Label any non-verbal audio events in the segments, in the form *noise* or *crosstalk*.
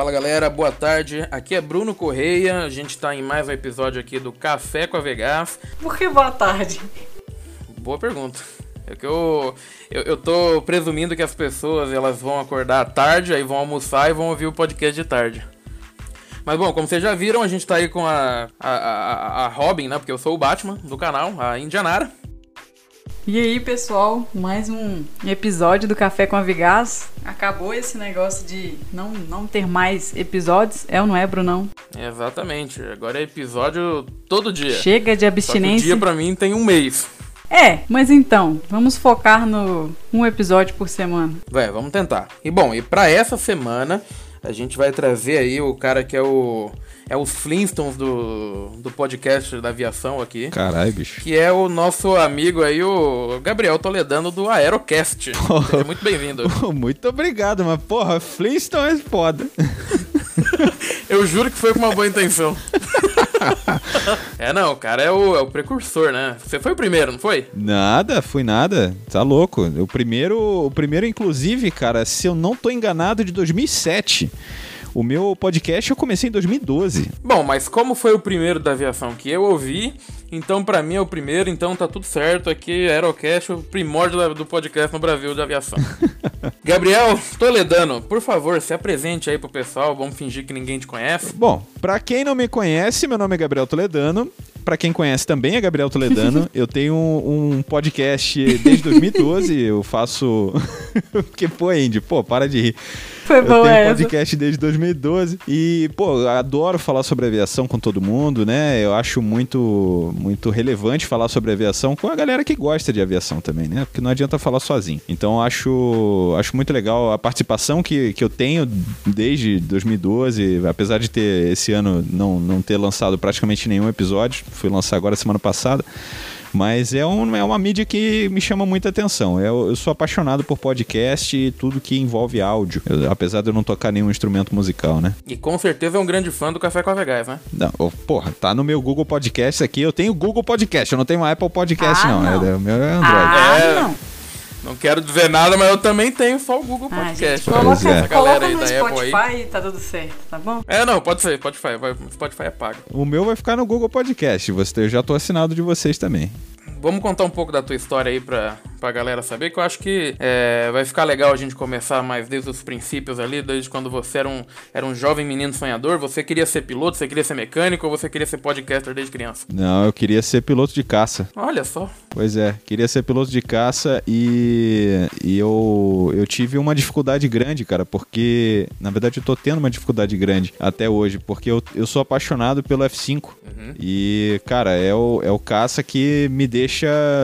Fala galera, boa tarde. Aqui é Bruno Correia. A gente tá em mais um episódio aqui do Café com a Vegas. Por que boa tarde? Boa pergunta. É que eu, eu, eu tô presumindo que as pessoas elas vão acordar tarde, aí vão almoçar e vão ouvir o podcast de tarde. Mas bom, como vocês já viram, a gente tá aí com a, a, a, a Robin, né? Porque eu sou o Batman do canal, a Indianara. E aí, pessoal, mais um episódio do Café com a Vigás. Acabou esse negócio de não, não ter mais episódios, é ou não é, Brunão? Exatamente. Agora é episódio todo dia. Chega de Só abstinência. dia pra mim tem um mês. É, mas então, vamos focar no um episódio por semana. Vai, vamos tentar. E bom, e pra essa semana a gente vai trazer aí o cara que é o é os Flintstones do, do podcast da aviação aqui, Caralho, bicho. que é o nosso amigo aí o Gabriel Toledano do Aerocast. *laughs* Seja muito bem-vindo. *laughs* Muito obrigado, mas porra, Flintstone é foda. *laughs* Eu juro que foi com uma boa intenção. *laughs* é, não, o cara é o, é o precursor, né? Você foi o primeiro, não foi? Nada, fui nada. Tá louco. O primeiro, o primeiro inclusive, cara, se eu não tô enganado, de 2007. O meu podcast eu comecei em 2012. Bom, mas como foi o primeiro da aviação que eu ouvi, então pra mim é o primeiro, então tá tudo certo. Aqui é Aerocast, o primórdio do podcast no Brasil de aviação. *laughs* Gabriel Toledano, por favor, se apresente aí pro pessoal, vamos fingir que ninguém te conhece. Bom, pra quem não me conhece, meu nome é Gabriel Toledano. Pra quem conhece também é Gabriel Toledano. *laughs* eu tenho um, um podcast desde 2012. Eu faço. *laughs* Porque, pô, Andy, pô, para de rir. Foi Eu boa tenho essa. podcast desde 2012 e, pô, eu adoro falar sobre aviação com todo mundo, né? Eu acho muito, muito relevante falar sobre aviação com a galera que gosta de aviação também, né? Porque não adianta falar sozinho. Então, eu acho, acho muito legal a participação que, que eu tenho desde 2012, apesar de ter esse ano não, não ter lançado praticamente nenhum episódio, fui lançar agora semana passada. Mas é, um, é uma mídia que me chama muita atenção. Eu, eu sou apaixonado por podcast e tudo que envolve áudio. Eu- apesar de eu não tocar nenhum instrumento musical, né? E com certeza é um grande fã do Café com a Vegas, né? Não, ô, porra, tá no meu Google Podcast aqui. Eu tenho Google Podcast, eu não tenho Apple Podcast, Ah, não. não. É, o meu é Android. Ah, É. não. Não quero dizer nada, mas eu também tenho só o Google Ah, Podcast. gente, Pois coloca, é. Coloca aí no da Apple aí. Spotify e tá tudo certo, tá bom? É, não, pode ser, Spotify, vai, Spotify é pago. O meu vai ficar no Google Podcast. Você, eu já tô assinado de vocês também. Vamos contar um pouco da tua história aí pra, pra galera saber, que eu acho que é, vai ficar legal a gente começar mais desde os princípios ali, desde quando você era um, era um jovem menino sonhador. Você queria ser piloto, você queria ser mecânico ou você queria ser podcaster desde criança? Não, eu queria ser piloto de caça. Olha só. Pois é, queria ser piloto de caça e, e eu, eu tive uma dificuldade grande, cara, porque na verdade eu tô tendo uma dificuldade grande até hoje, porque eu, eu sou apaixonado pelo F5. E, cara, é o, é o caça que me deixa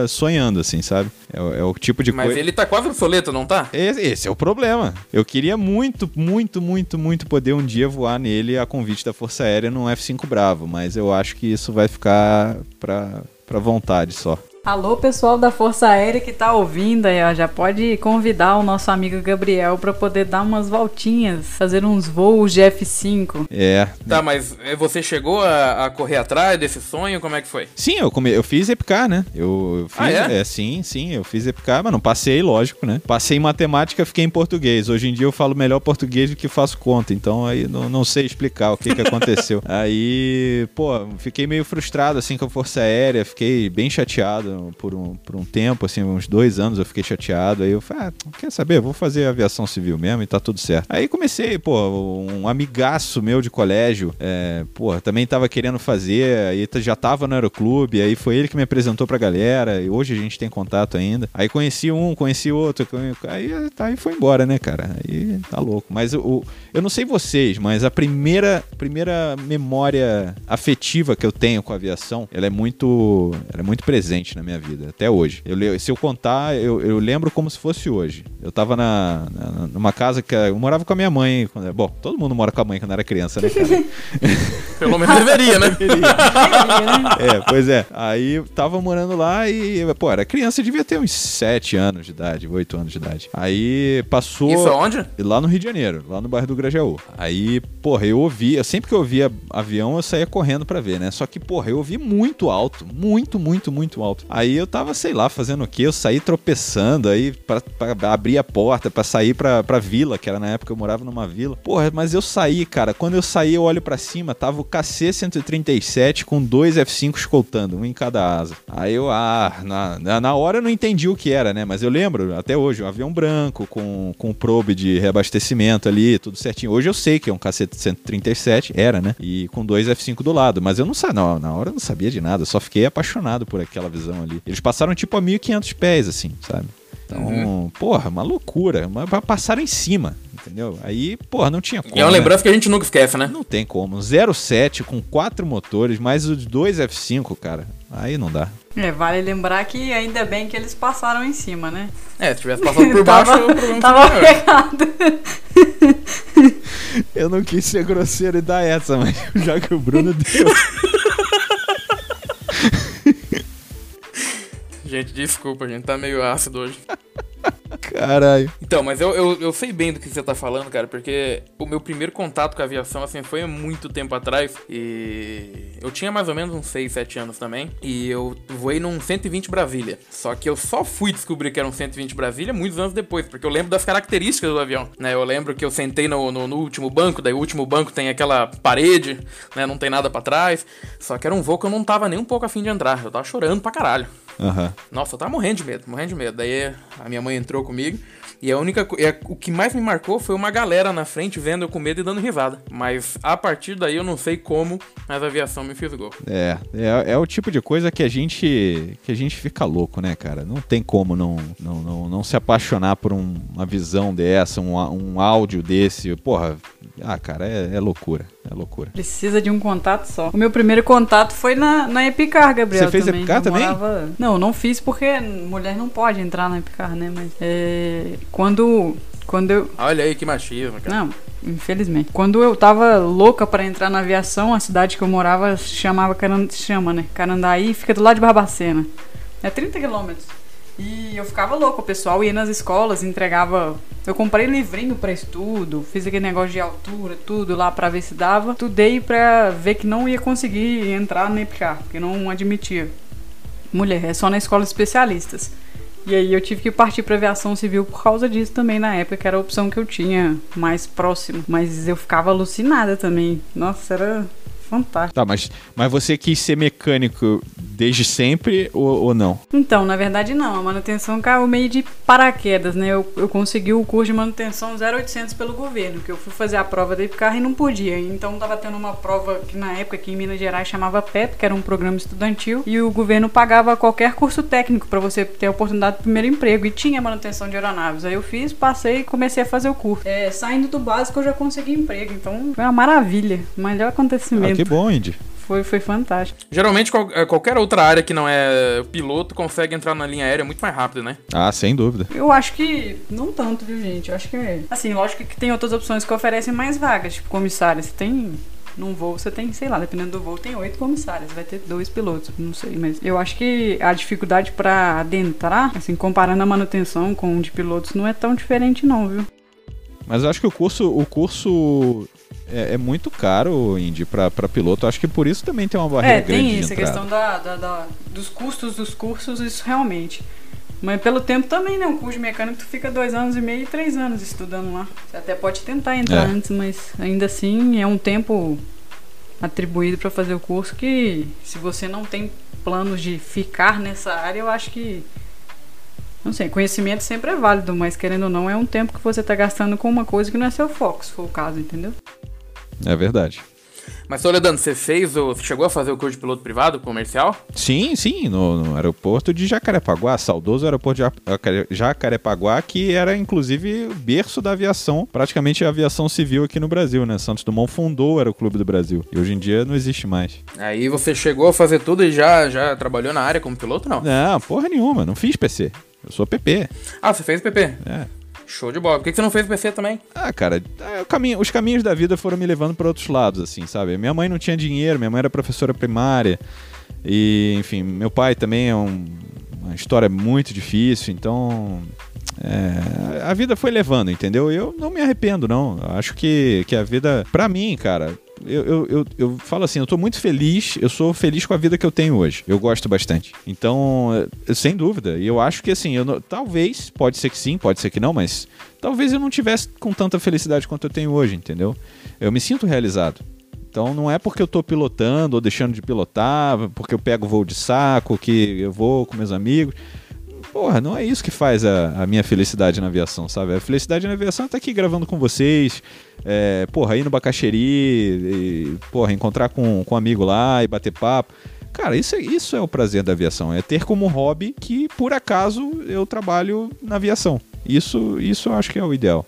sonhando, assim, sabe? É, o- é o tipo de Mas coisa. ele tá quase obsoleto, não tá? Esse, esse é o problema. Eu queria muito, muito, muito, muito poder um dia voar nele a convite da Força Aérea num F5 Bravo, mas eu acho que isso vai ficar pra, pra vontade só. Alô, pessoal da Força Aérea que tá ouvindo aí, ó, já pode convidar o nosso amigo Gabriel pra poder dar umas voltinhas, fazer uns voos de F5. É. Tá, mas é, você chegou a, a correr atrás desse sonho? Como é que foi? Sim, eu, come... eu fiz EPK, né? Eu, eu fiz, Ah, é? sim, sim, eu fiz EPK, mas não passei, lógico, né? Passei em matemática, fiquei em português. Hoje em dia eu falo melhor português do que faço conta, então aí não, não sei explicar o que, que aconteceu. *laughs* aí, pô, fiquei meio frustrado assim com a Força Aérea, fiquei bem chateado por um, por um tempo, assim, uns dois anos eu fiquei chateado. Aí eu falei, ah, quer saber? Vou fazer aviação civil mesmo e tá tudo certo. Aí comecei, pô, um amigaço meu de colégio, é, pô, também tava querendo fazer, aí já tava no aeroclube, aí foi ele que me apresentou pra galera, e hoje a gente tem contato ainda. Aí conheci um, conheci outro, aí, aí foi embora, né, cara? Aí tá louco. Mas o- eu não sei vocês, mas a primeira, primeira memória afetiva que eu tenho com a aviação, ela é muito, ela é muito presente na minha vida, até hoje. Eu, se eu contar, eu, eu lembro como se fosse hoje. Eu tava na, na- numa casa que eu morava com a minha mãe, quando, bom, todo mundo mora com a mãe quando era criança, né, cara? *laughs* Pelo menos deveria, né? É, pois é. Aí tava morando lá e, pô, era criança, devia ter uns 7 anos de idade, 8 anos de idade. Aí passou. Isso aonde? Lá no Rio de Janeiro, lá no bairro do Grajaú. Aí, porra, eu ouvia, sempre que eu ouvia avião, eu saía correndo pra ver, né? Só que, porra, eu ouvi muito alto, muito, muito, muito alto. Aí eu tava, sei lá, fazendo o quê? Eu saí tropeçando aí pra abrir a porta, pra sair pra, pra vila, que era na época eu morava numa vila. Porra, mas eu saí, cara. Quando eu saí, eu olho para cima, tava o KC-137 com dois F5 escoltando, um em cada asa. Aí eu, ah, na, na hora eu não entendi o que era, né? Mas eu lembro, até hoje, um avião branco com, com probe de reabastecimento ali, tudo certinho. Hoje eu sei que é um KC-137, era, né? E com dois F5 do lado. Mas eu não sabia, na hora eu não sabia de nada, só fiquei apaixonado por aquela visão ali. Eles passaram tipo a 1500 pés, assim, sabe? Então, uhum. porra, uma loucura. Mas passaram em cima, entendeu? Aí, porra, não tinha como. E é uma né? lembrança que a gente nunca esquece, né? Não tem como. 07 com quatro motores, mais os dois F5, cara. Aí não dá. É, vale lembrar que ainda bem que eles passaram em cima, né? É, se tivesse passado por *laughs* baixo, tava, o problema tava pegado. *laughs* Eu não quis ser grosseiro e dar essa, mas *laughs* já que o Bruno deu. Gente, desculpa, a gente tá meio ácido hoje. *laughs* Caralho. Então, mas eu, eu, eu, sei bem do que você tá falando, cara, porque o meu primeiro contato com a aviação, assim, foi há muito tempo atrás. E eu tinha mais ou menos uns 6, 7 anos também. E eu voei num 120 Brasília. Só que eu só fui descobrir que era um 120 Brasília muitos anos depois, porque eu lembro das características do avião, né? Eu lembro que eu sentei no, no, no último banco, daí o último banco tem aquela parede, né? Não tem nada para trás. Só que era um voo que eu não tava nem um pouco afim de entrar. Eu tava chorando pra caralho. Uhum. Nossa, eu tava morrendo de medo, morrendo de medo. Daí a minha mãe entrou comigo. E a única é, o que mais me marcou foi uma galera na frente vendo eu com medo e dando risada. Mas a partir daí eu não sei como, mas a aviação me fisgou. É, é, é o tipo de coisa que a gente que a gente fica louco, né, cara? Não tem como não não, não, não se apaixonar por um, uma visão dessa, um, um áudio desse. Porra, ah, cara, é, é, loucura. É loucura. Precisa de um contato só. O meu primeiro contato foi na, na Epicar, Gabriel. Você fez também. Epicar também? Morava... Não, não fiz porque mulher não pode entrar na Epicar, né? Mas é... quando, quando eu. Olha aí que machismo, cara. Não, infelizmente. Quando eu tava louca para entrar na aviação, a cidade que eu morava chamava Caran... chama, né? Carandaí, fica do lado de Barbacena. É 30 quilômetros. E eu ficava louco, o pessoal ia nas escolas, entregava. Eu comprei livrinho para estudo, fiz aquele negócio de altura, tudo lá para ver se dava. Tudei pra ver que não ia conseguir entrar no EPCAR, porque não admitia. Mulher, é só na escola de especialistas. E aí eu tive que partir para aviação civil por causa disso também na época, que era a opção que eu tinha mais próximo. Mas eu ficava alucinada também. Nossa, era fantástico. Tá, mas, mas você quis ser mecânico desde sempre ou, ou, não? Então, na verdade não. A manutenção caiu meio de paraquedas, né? Eu, eu consegui o curso de manutenção 0800 pelo governo, que eu fui fazer a prova da carro e não podia. Então tava tendo uma prova que na época aqui em Minas Gerais chamava PEP, que era um programa estudantil, e o governo pagava qualquer curso técnico para você ter a oportunidade do primeiro emprego e tinha manutenção de aeronaves. Aí eu fiz, passei e comecei a fazer o curso. É, saindo do básico eu já consegui emprego, então foi uma maravilha, melhor acontecimento. Que bom, Indy. Foi, foi fantástico. Geralmente, qual, é, qualquer outra área que não é piloto consegue entrar na linha aérea muito mais rápido, né? Ah, sem dúvida. Eu acho que não tanto, viu, gente? Eu acho que é. Assim, lógico que tem outras opções que oferecem mais vagas, tipo comissária. Você tem num voo você tem, sei lá, dependendo do voo, tem oito comissários, vai ter dois pilotos, não sei, mas eu acho que a dificuldade para adentrar, assim, comparando a manutenção com o de pilotos, não é tão diferente não, viu? Mas eu acho que o curso, o curso é, é muito caro, Indy, para piloto. Acho que por isso também tem uma barreira é, grande. É, tem isso, a questão da, da, da, dos custos dos cursos, isso realmente. Mas pelo tempo também, né? Um curso de mecânico tu fica dois anos e meio e três anos estudando lá. Você até pode tentar entrar é. antes, mas ainda assim é um tempo atribuído para fazer o curso que se você não tem planos de ficar nessa área, eu acho que não sei, conhecimento sempre é válido, mas querendo ou não, é um tempo que você está gastando com uma coisa que não é seu foco, se for o caso, entendeu? É verdade. Mas, Toledano, você fez o. chegou a fazer o curso de piloto privado comercial? Sim, sim, no, no aeroporto de Jacarepaguá, saudoso aeroporto de Jacarepaguá, que era inclusive o berço da aviação, praticamente a aviação civil aqui no Brasil, né? Santos Dumont fundou o Aeroclube do Brasil. E hoje em dia não existe mais. Aí você chegou a fazer tudo e já, já trabalhou na área como piloto, não? Não, porra nenhuma, não fiz PC. Eu sou PP. Ah, você fez PP? É. Show de bola. Por que você não fez PC também? Ah, cara, é, caminho, os caminhos da vida foram me levando para outros lados, assim, sabe? Minha mãe não tinha dinheiro, minha mãe era professora primária. E, enfim, meu pai também é um, uma história muito difícil, então. É, a vida foi levando, entendeu? Eu não me arrependo, não. Acho que, que a vida, pra mim, cara, eu, eu, eu, eu falo assim, eu tô muito feliz, eu sou feliz com a vida que eu tenho hoje. Eu gosto bastante. Então, eh, sem dúvida. E eu acho que assim, eu não- talvez, pode ser que sim, pode ser que não, mas talvez eu não tivesse com tanta felicidade quanto eu tenho hoje, entendeu? Eu me sinto realizado. Então não é porque eu tô pilotando ou deixando de pilotar, porque eu pego voo de saco, que eu vou com meus amigos. Porra, não é isso que faz a, a minha felicidade na aviação, sabe? A felicidade na aviação é estar aqui gravando com vocês, é, porra, ir no Bacaxeri, e, porra, encontrar com, com um amigo lá e bater papo. Cara, isso, é- isso é o prazer da aviação, é ter como hobby que, por acaso, eu trabalho na aviação. Isso, isso eu acho que é o ideal.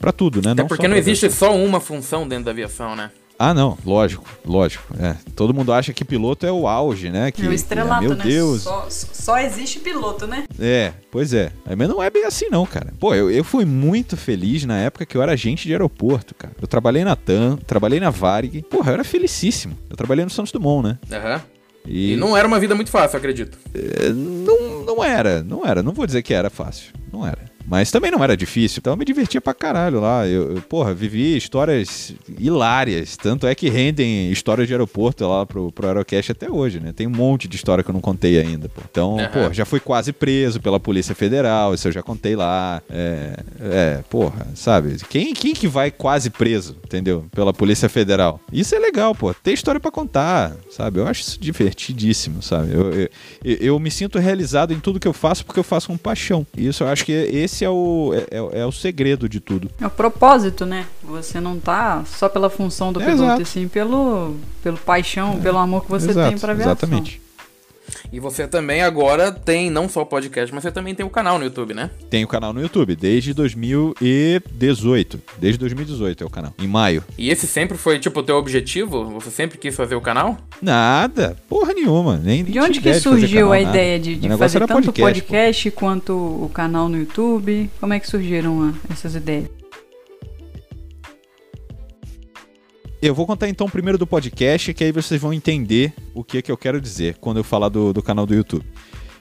Pra tudo, né? Até só porque não existe aviação. só uma função dentro da aviação, né? Ah, não, lógico, lógico. É. Todo mundo acha que piloto é o auge, né? Que, É o que- estrelato, meu né? Deus. Só, só existe piloto, né? É, pois é. É, Mas não é bem assim, não, cara. Pô, eu, eu fui muito feliz na época que eu era agente de aeroporto, cara. Eu trabalhei na TAM, trabalhei na Varig. Porra, eu era felicíssimo. Eu trabalhei no Santos Dumont, né? Aham. E, E não era uma vida muito fácil, eu acredito. é, não, não era, não era. Não vou dizer que era fácil. Não era. Mas também não era difícil. Então eu me divertia pra caralho lá. Eu, eu, porra, vivi histórias hilárias. Tanto é que rendem histórias de aeroporto lá pro, pro Aerocast até hoje, né? Tem um monte de história que eu não contei ainda, pô. Então, Aham. pô, já fui quase preso pela Polícia Federal. Isso eu já contei lá. É, é porra, sabe? Quem, quem que vai quase preso, entendeu? Pela Polícia Federal. Isso é legal, pô. Tem história pra contar, sabe? Eu acho isso divertidíssimo, sabe? Eu, eu, eu- eu me sinto realizado em tudo que eu faço porque eu faço com paixão. E isso eu acho que esse é o, é, é- é o segredo de tudo. É o propósito, né? Você não tá só pela função do É, piloto, exato. e sim pelo, pelo paixão, pelo amor que você Exato, tem pra aviação. Exatamente. E você também agora tem não só o podcast, mas você também tem o canal no YouTube, né? Tem o canal no YouTube desde 2018. Desde 2018 é o canal. Em maio. E esse sempre foi, tipo, o teu objetivo? Você sempre quis fazer o canal? Nada. Porra nenhuma. Nem, nem De onde que surgiu canal, a nada. ideia de, de fazer tanto o podcast, podcast quanto o canal no YouTube? Como é que surgiram essas ideias? Eu vou contar então primeiro do podcast, que aí vocês vão entender o que, que eu quero dizer quando eu falar do, do canal do YouTube.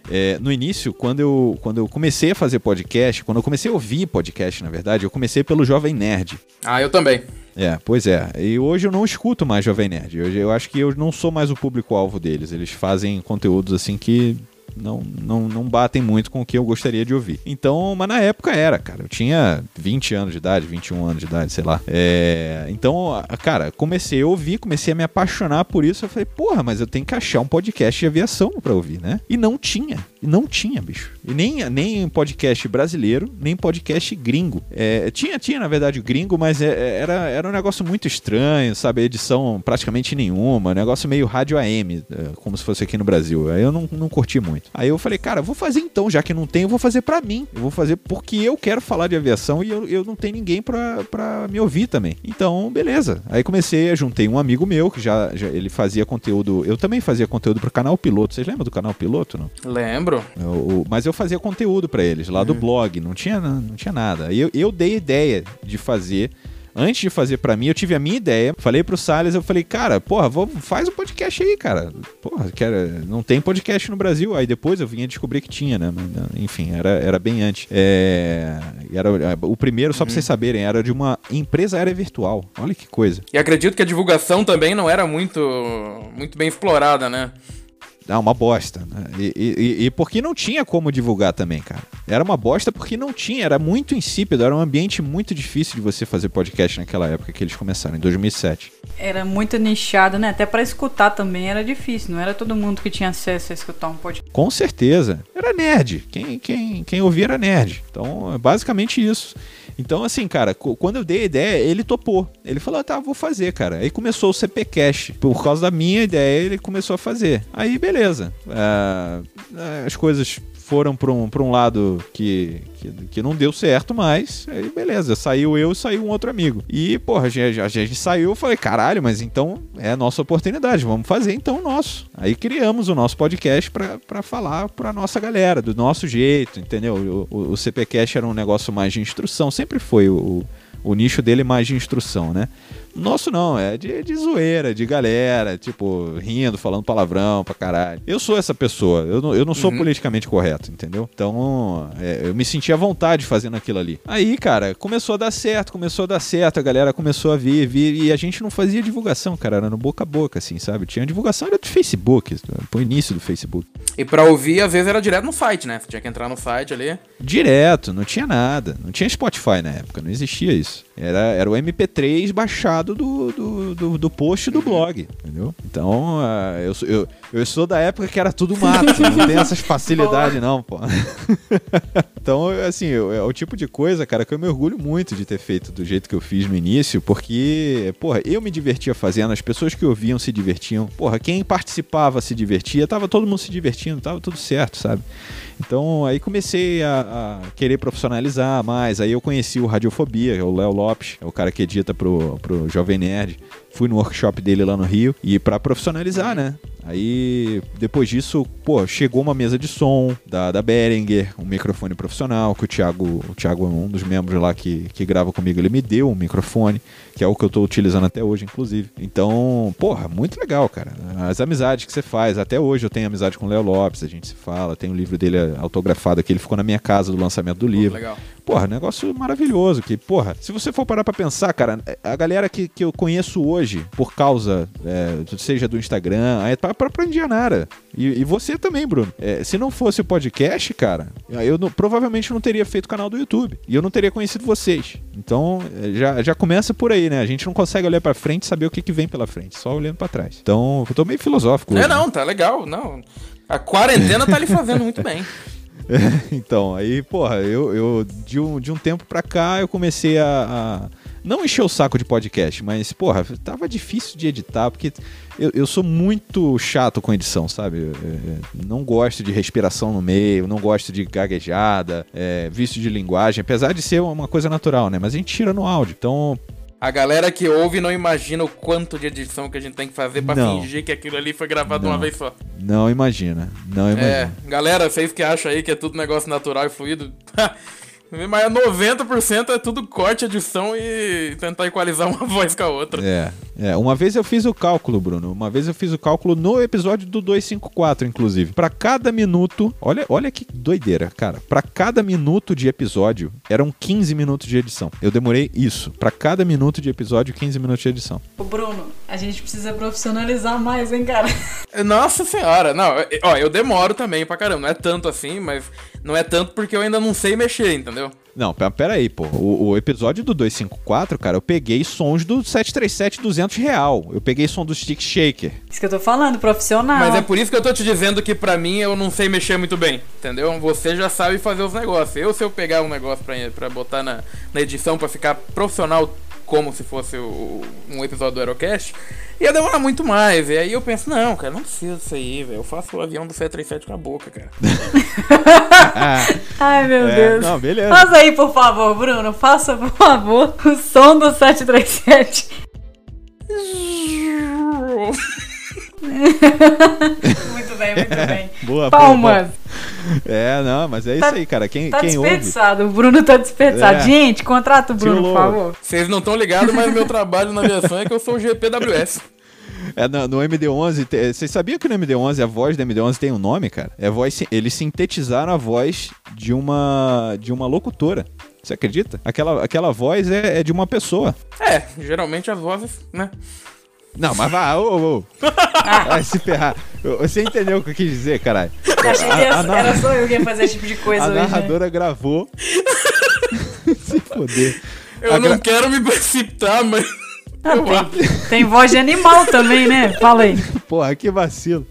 É, no início, quando eu, quando eu comecei a fazer podcast, quando eu comecei a ouvir podcast, na verdade, eu comecei pelo Jovem Nerd. Ah, eu também. É, pois é. E hoje eu não escuto mais Jovem Nerd. Hoje eu acho que eu não sou mais o público-alvo deles. Eles fazem conteúdos assim que não, não, não batem muito com o que eu gostaria de ouvir. Então, mas na época era, cara. Eu tinha 20 anos de idade, 21 anos de idade, sei lá. É, então, cara, comecei a ouvir, comecei a me apaixonar por isso. Eu falei, porra, mas eu tenho que achar um podcast de aviação pra ouvir, né? E não tinha. Não tinha, bicho. E nem, nem podcast brasileiro, nem podcast gringo. É, tinha, tinha, na verdade, gringo, mas é- é- era, era um negócio muito estranho, sabe? Edição praticamente nenhuma, um negócio meio rádio AM, é, como se fosse aqui no Brasil. Aí eu não, não curti muito. Aí eu falei, cara, vou fazer então, já que não tem, eu vou fazer pra mim. Eu vou fazer porque eu quero falar de aviação e eu, eu não tenho ninguém pra, pra me ouvir também. Então, beleza. Aí comecei, juntei um amigo meu que já, já ele fazia conteúdo. Eu também fazia conteúdo pro canal Piloto. Vocês lembram do canal Piloto, não? Lembro. O- o- mas eu fazia conteúdo pra eles lá do blog, não tinha, não tinha nada. Eu, eu dei ideia de fazer. Antes de fazer pra mim, eu tive a minha ideia. Falei pro Salles, eu falei, cara, porra, vou, faz um podcast aí, cara. Porra, quero, não tem podcast no Brasil. Aí depois eu vinha descobrir que tinha, né? Enfim, era, era bem antes. É, era, o primeiro, só pra vocês saberem, era de uma empresa aérea virtual. Olha que coisa. E acredito que a divulgação também não era muito, muito bem explorada, né? Ah, uma bosta. né? E, e- e- porque não tinha como divulgar também, cara. Era uma bosta porque não tinha, era muito insípido, era um ambiente muito difícil de você fazer podcast naquela época que eles começaram, em 2007. Era muito nichado, né? Até pra escutar também era difícil. Não era todo mundo que tinha acesso a escutar um podcast. Com certeza. Era nerd. Quem, quem, quem ouvia era nerd. Então, é basicamente isso. Então, assim, cara, quando eu dei a ideia, ele topou. Ele falou, ah, tá, vou fazer, cara. Aí começou o CP Cash. Por causa da minha ideia, ele começou a fazer. Aí, beleza. Ah, as coisas foram pra um, um lado que, que, que não deu certo mais. Aí, beleza. Saiu eu e saiu um outro amigo. E, porra, a gente, a gente saiu. Eu falei, caralho, mas então é a nossa oportunidade. Vamos fazer então o nosso. Aí criamos o nosso podcast pra falar pra nossa galera, do nosso jeito, entendeu? O, o, o CPCast era um negócio mais de instrução. Sempre foi o, o nicho dele mais de instrução, né? Nosso não, é de, de zoeira, de galera, tipo, rindo, falando palavrão pra caralho. Eu sou essa pessoa, eu não, eu não sou Uhum. politicamente correto, entendeu? Então, é, eu me sentia à vontade fazendo aquilo ali. Aí, cara, começou a dar certo, começou a dar certo, a galera começou a vir, vir, e a gente não fazia divulgação, cara, era no boca a boca, assim, sabe? Tinha divulgação, era do Facebook, pro início do Facebook. E pra ouvir, às vezes era direto no site, né? Tinha que entrar no site ali. Direto, não tinha nada. Não tinha Spotify na época, não existia isso. Era, era o MP3 baixado do, do, do, do post do blog, entendeu? Então, ah, eu, eu, eu sou da época que era tudo mato, não tem essas facilidades não, pô. *laughs* então, assim, eu- é o tipo de coisa, cara, que eu me orgulho muito de ter feito do jeito que eu fiz no início, porque, porra, eu me divertia fazendo, as pessoas que ouviam se divertiam, porra, quem participava se divertia, tava todo mundo se divertindo, tava tudo certo, sabe? Então aí comecei a, a querer profissionalizar mais. Aí eu conheci o Radiofobia, é o Léo Lopes, é o cara que edita pro, pro Jovem Nerd. Fui no workshop dele lá no Rio e pra profissionalizar, né? Aí depois disso, pô, chegou uma mesa de som da, da Behringer, um microfone profissional, que o Thiago, o Thiago é um dos membros lá que, que grava comigo, ele me deu um microfone, que é o que eu tô utilizando até hoje, inclusive. Então, porra, muito legal, cara. As amizades que você faz, até hoje eu tenho amizade com o Léo Lopes, a gente se fala, tem o livro dele autografado aqui, ele ficou na minha casa do lançamento do livro. Legal. Porra, negócio maravilhoso. Que, porra, se você for parar pra pensar, cara, a galera que, que eu conheço hoje, por causa, é, seja do Instagram, aí pra, pra, pra Indianara. E, e você também, Bruno. É, se não fosse o podcast, cara, eu não- provavelmente não teria feito o canal do YouTube. E eu não teria conhecido vocês. Então, é, já, já começa por aí, né? A gente não consegue olhar pra frente e saber o que, que vem pela frente, só olhando pra trás. Então, eu tô meio filosófico. É, hoje, né? não, tá legal. Não. A quarentena tá lhe fazendo muito bem. *laughs* então, aí, porra, eu, eu de, um, de um tempo pra cá eu comecei a, a não encher o saco de podcast, mas, porra, tava difícil de editar, porque eu, eu sou muito chato com edição, sabe? Eu, eu não gosto de respiração no meio, não gosto de gaguejada, é, vício de linguagem, apesar de ser uma coisa natural, né? Mas a gente tira no áudio. Então, A galera que ouve não imagina o quanto de edição que a gente tem que fazer pra Não. fingir que aquilo ali foi gravado Não. uma vez só. não imagina, não É, imagina. galera, vocês que acham aí que é tudo negócio natural e fluido. *laughs* Mas 90% é tudo corte, edição e tentar equalizar *laughs* uma voz com a outra. É, é, uma vez eu fiz o cálculo, Bruno. Uma vez eu fiz o cálculo no episódio do 254, inclusive. Pra cada minuto, olha, olha que doideira, cara. Pra cada minuto de episódio, eram 15 minutos de edição. Eu demorei isso. Pra cada minuto de episódio, 15 minutos de edição. Ô, Bruno, a gente precisa profissionalizar mais, hein, cara? Nossa senhora, não, é- ó, eu demoro também pra caramba. Não é tanto assim, mas não é tanto porque eu ainda não sei mexer, entendeu? Não, pe- pera aí, pô. O, o episódio do 254, cara, eu peguei sons do 737-200 real. Eu peguei som do Stick Shaker. Isso que eu tô falando, profissional. Mas é por isso que eu tô te dizendo que pra mim eu não sei mexer muito bem, entendeu? Você já sabe fazer os negócios. Eu, se eu pegar um negócio pra, pra botar na, na edição pra ficar profissional como se fosse o- um episódio do Aerocast, ia demorar muito mais. E aí eu penso, não, cara, não precisa disso aí, velho. Eu faço o avião do 737 com a boca, cara. *laughs* Ai, meu É, Deus. não, beleza. Faça aí, por favor, Bruno. Faça, por favor, o som do 737. *laughs* *laughs* muito bem, muito bem. Boa, boa, Palmas. boa. É, não, mas é isso Tá- aí, cara. Quem, Tá quem ouve. desperdiçado. O Bruno tá desperdiçado. É. Gente, contrata o Bruno, por favor. Vocês não estão ligados, mas o meu trabalho na aviação é que eu sou o GPWS. *laughs* É, no, no MD-11, te- vocês sabiam que no MD-11 a voz do MD-11 tem um nome, cara? É voz, eles sintetizaram a voz de uma de uma locutora. Você acredita? Aquela, aquela voz é, é de uma pessoa. É, geralmente as vozes, né? Não, mas vai, ô, ô, ô. Vai se ferrar. Você entendeu o que eu quis dizer, caralho? Eu achei que A- era, a nar- era só eu que ia fazer esse tipo de coisa A hoje. né? narradora gravou. *laughs* se foder. Eu A não gra- quero me precipitar, mas. Ah, acho. tem, tem voz de animal também, né? Fala aí. Porra, que vacilo.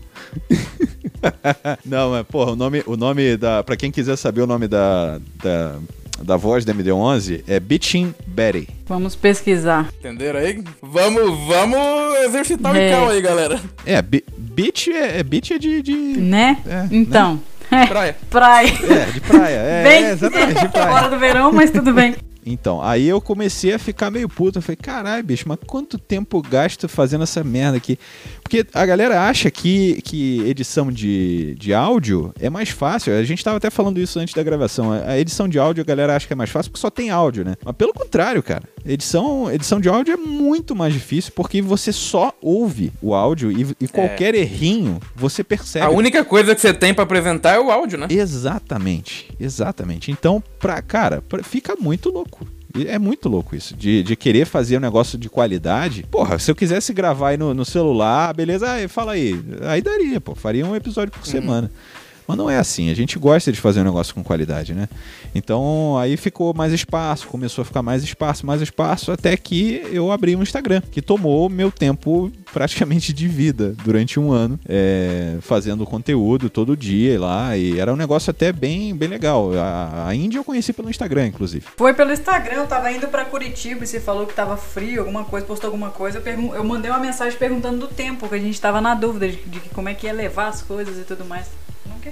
*laughs* Não, mas, porra, o nome, o nome da. Pra quem quiser saber o nome da, da, da voz da MD11 é Bitchin Betty. Vamos pesquisar. Entenderam aí? Vamos, vamos exercitar o É. Icão aí, galera. É, bi- beach é, é beach é de, de. Né? É, então. É, Praia. praia. É, de praia. É, Bem, é, exatamente, de fora praia. do verão, mas tudo bem. Então, aí eu comecei a ficar meio puto. Eu falei, caralho, bicho, mas quanto tempo gasto fazendo essa merda aqui? Porque a galera acha que, que edição de, de áudio é mais fácil. A gente tava até falando isso antes da gravação. A edição de áudio a galera acha que é mais fácil porque só tem áudio, né? Mas pelo contrário, cara. Edição, edição de áudio é muito mais difícil porque você só ouve o áudio e, e qualquer errinho você percebe. A única coisa que você tem pra apresentar é o áudio, né? Exatamente, exatamente. Então, pra, cara, pra- fica muito louco. E É muito louco isso, de, de querer fazer um negócio de qualidade. Porra, se eu quisesse gravar aí no, no celular, beleza, aí, fala aí. Aí daria, pô, faria um episódio por semana. Mas não é assim, a gente gosta de fazer um negócio com qualidade, né? Então aí ficou mais espaço, começou a ficar mais espaço, mais espaço, até que eu abri um Instagram, que tomou meu tempo praticamente de vida durante um ano, é, fazendo conteúdo todo dia lá, e era um negócio até bem, bem legal. A, a Índia eu conheci pelo Instagram, inclusive. Foi pelo Instagram, eu tava indo pra Curitiba e você falou que tava frio, alguma coisa, postou alguma coisa. Eu, eu mandei uma mensagem perguntando do tempo, que a gente tava na dúvida de, de como é que ia levar as coisas e tudo mais. Que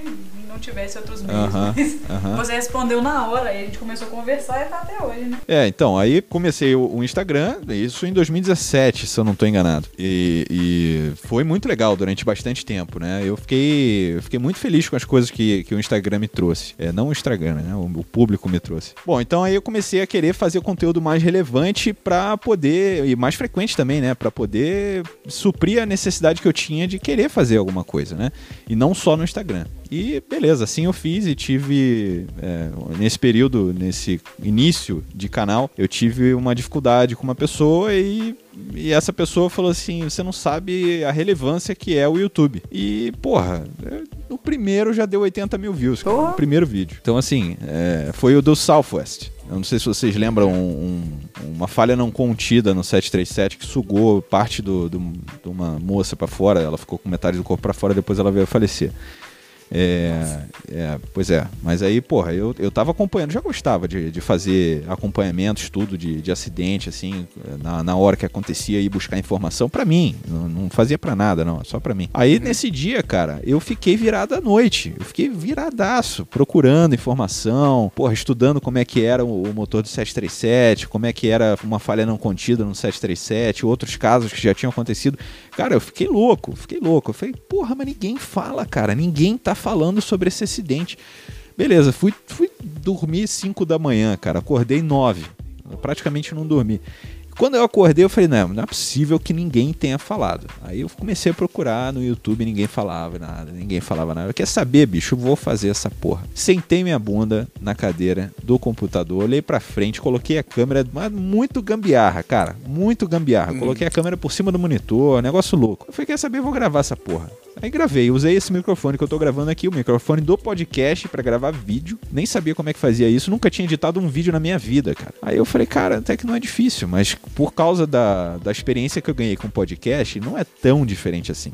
não tivesse outros meios, mas você respondeu na hora, aí a gente começou a conversar e tá até hoje, né? É, então, aí comecei o, o Instagram, isso em 2017, se eu não tô enganado. E, e foi muito legal durante bastante tempo, né? Eu fiquei, fiquei muito feliz com as coisas que, que o Instagram me trouxe. É, não o Instagram, né? O, o público me trouxe. Bom, então aí eu comecei a querer fazer conteúdo mais relevante pra poder, e mais frequente também, né? Pra poder suprir a necessidade que eu tinha de querer fazer alguma coisa, né? E não só no Instagram. E beleza, assim eu fiz e tive. é, nesse período, nesse início de canal, eu tive uma dificuldade com uma pessoa e, e essa pessoa falou assim: você não sabe a relevância que é o YouTube. E, porra, é, o primeiro já deu 80 mil views, cara, Porra. o primeiro vídeo. Então, assim, é, foi o do Southwest. Eu não sei se vocês lembram um- um- uma falha não contida no 737 que sugou parte do, do- de uma moça pra fora. Ela ficou com metade do corpo pra fora, depois ela veio a falecer. É, é, pois é, mas aí, porra, eu, eu tava acompanhando, já gostava de, de fazer acompanhamento, estudo de, de acidente, assim, na, na hora que acontecia, ir buscar informação pra mim, não, não fazia pra nada, não, só pra mim. Aí nesse dia, cara, eu fiquei virado à noite, eu fiquei viradaço, procurando informação, porra, estudando como é que era o, o motor do 737, como é que era uma falha não contida no 737, outros casos que já tinham acontecido. Cara, eu fiquei louco, fiquei louco. Eu falei, porra, mas ninguém fala, cara. Ninguém tá falando sobre esse acidente. Beleza, fui, fui dormir 5 da manhã, cara. Acordei 9. Eu praticamente não dormi. Quando eu acordei, eu falei, não, não é possível que ninguém tenha falado. Aí eu comecei a procurar no YouTube, ninguém falava nada, ninguém falava nada. Eu quer saber, bicho, eu vou fazer essa porra. Sentei minha bunda na cadeira do computador, olhei pra frente, coloquei a câmera, mas muito gambiarra, cara, muito gambiarra. Coloquei a câmera por cima do monitor, negócio louco. Eu falei, quer saber, eu vou gravar essa porra. Aí gravei, usei esse microfone que eu tô gravando aqui, o microfone do podcast pra gravar vídeo. Nem sabia como é que fazia isso, nunca tinha editado um vídeo na minha vida, cara. Aí eu falei, cara, até que não é difícil, mas por causa da, da experiência que eu ganhei com o podcast, não é tão diferente assim.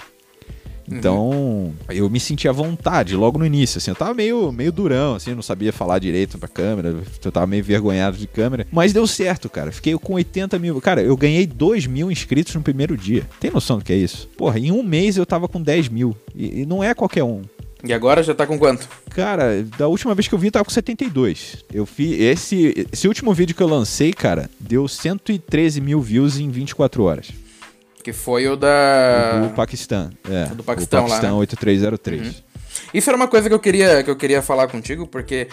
Então, eu me senti à vontade logo no início, assim, eu tava meio, meio durão, assim, não sabia falar direito pra câmera, eu tava meio vergonhado de câmera, mas deu certo, cara, fiquei com 80 mil, cara, eu ganhei 2 mil inscritos no primeiro dia, tem noção do que é isso? Porra, em um mês eu tava com 10 mil, e, e não é qualquer um, E agora já tá com quanto? Cara, da última vez que eu vi, eu tava com 72. Eu fiz. Esse, esse último vídeo que eu lancei, cara, deu 113 mil views em 24 horas. Que foi o da. do Paquistão. É, do Paquistão o lá, Paquistão né? 8303. Isso era uma coisa que eu queria, que eu queria falar contigo, porque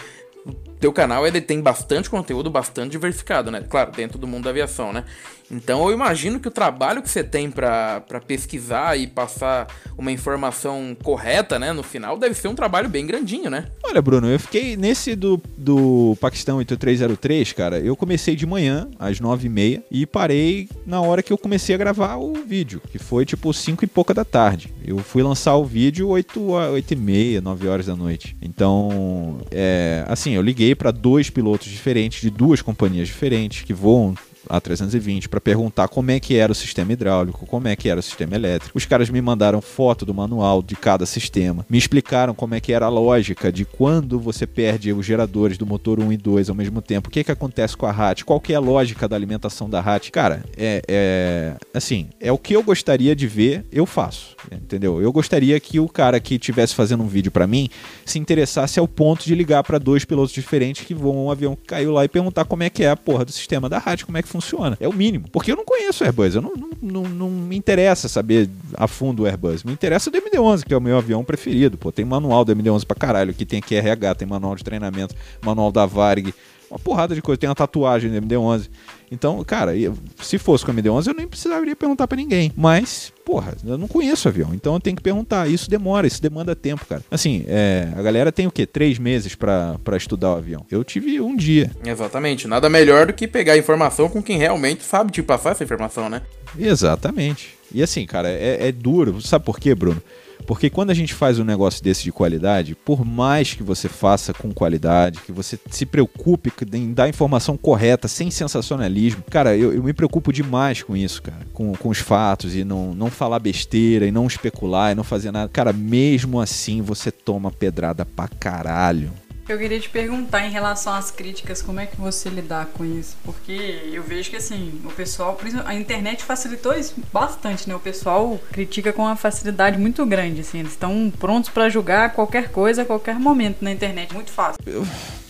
teu canal ele tem bastante conteúdo, bastante diversificado, né? Claro, dentro do mundo da aviação, né? Então eu imagino que o trabalho que você tem pra pesquisar e passar uma informação correta, né, no final, deve ser um trabalho bem grandinho, né? Olha, Bruno, eu fiquei nesse do, do Paquistão 8303, cara. Eu comecei de manhã, às 9h30, e parei na hora que eu comecei a gravar o vídeo, que foi tipo 5 e pouca da tarde. Eu fui lançar o vídeo 8, a- 8 e meia, 9 horas da noite. Então, é, assim, eu liguei para dois pilotos diferentes, de duas companhias diferentes, que voam a 320 para perguntar como é que era o sistema hidráulico, como é que era o sistema elétrico. Os caras me mandaram foto do manual de cada sistema, me explicaram como é que era a lógica de quando você perde os geradores do motor 1 e 2 ao mesmo tempo, o que que acontece com a RAT, qual que é a lógica da alimentação da RAT. Cara, é, é assim, é o que eu gostaria de ver, eu faço, entendeu? Eu gostaria que o cara que estivesse fazendo um vídeo para mim se interessasse ao ponto de ligar para dois pilotos diferentes que voam um avião que caiu lá e perguntar como é que é a porra do sistema da RAT, como é que funciona. É o mínimo. Porque eu não conheço o Airbus, eu não, não, não, não me interessa saber a fundo o Airbus. Me interessa o do MD-11, que é o meu avião preferido. Pô, tem manual do MD-11 pra caralho, que tem aqui RH, tem manual de treinamento, manual da Varig, uma porrada de coisa. Tem uma tatuagem do MD-11. Então, cara, se fosse com a MD-11, eu nem precisaria perguntar para ninguém. Mas, porra, eu não conheço o avião, então eu tenho que perguntar. Isso demora, isso demanda tempo, cara. Assim, é, a galera tem o quê? Três meses para estudar o avião. Eu tive um dia. Exatamente. Nada melhor do que pegar informação com quem realmente sabe te passar essa informação, né? Exatamente. E assim, cara, é, é duro. Sabe por quê, Bruno? Porque quando a gente faz um negócio desse de qualidade, por mais que você faça com qualidade, que você se preocupe em dar informação correta, sem sensacionalismo, cara, eu, eu me preocupo demais com isso, cara. Com, com os fatos e não, não falar besteira e não especular e não fazer nada. Cara, mesmo assim você toma pedrada pra caralho. Eu queria te perguntar em relação às críticas, como é que você lidar com isso? Porque eu vejo que assim, o pessoal, a internet facilitou isso bastante, né? O pessoal critica com uma facilidade muito grande, assim, eles estão prontos para julgar qualquer coisa a qualquer momento na internet, muito fácil. Eu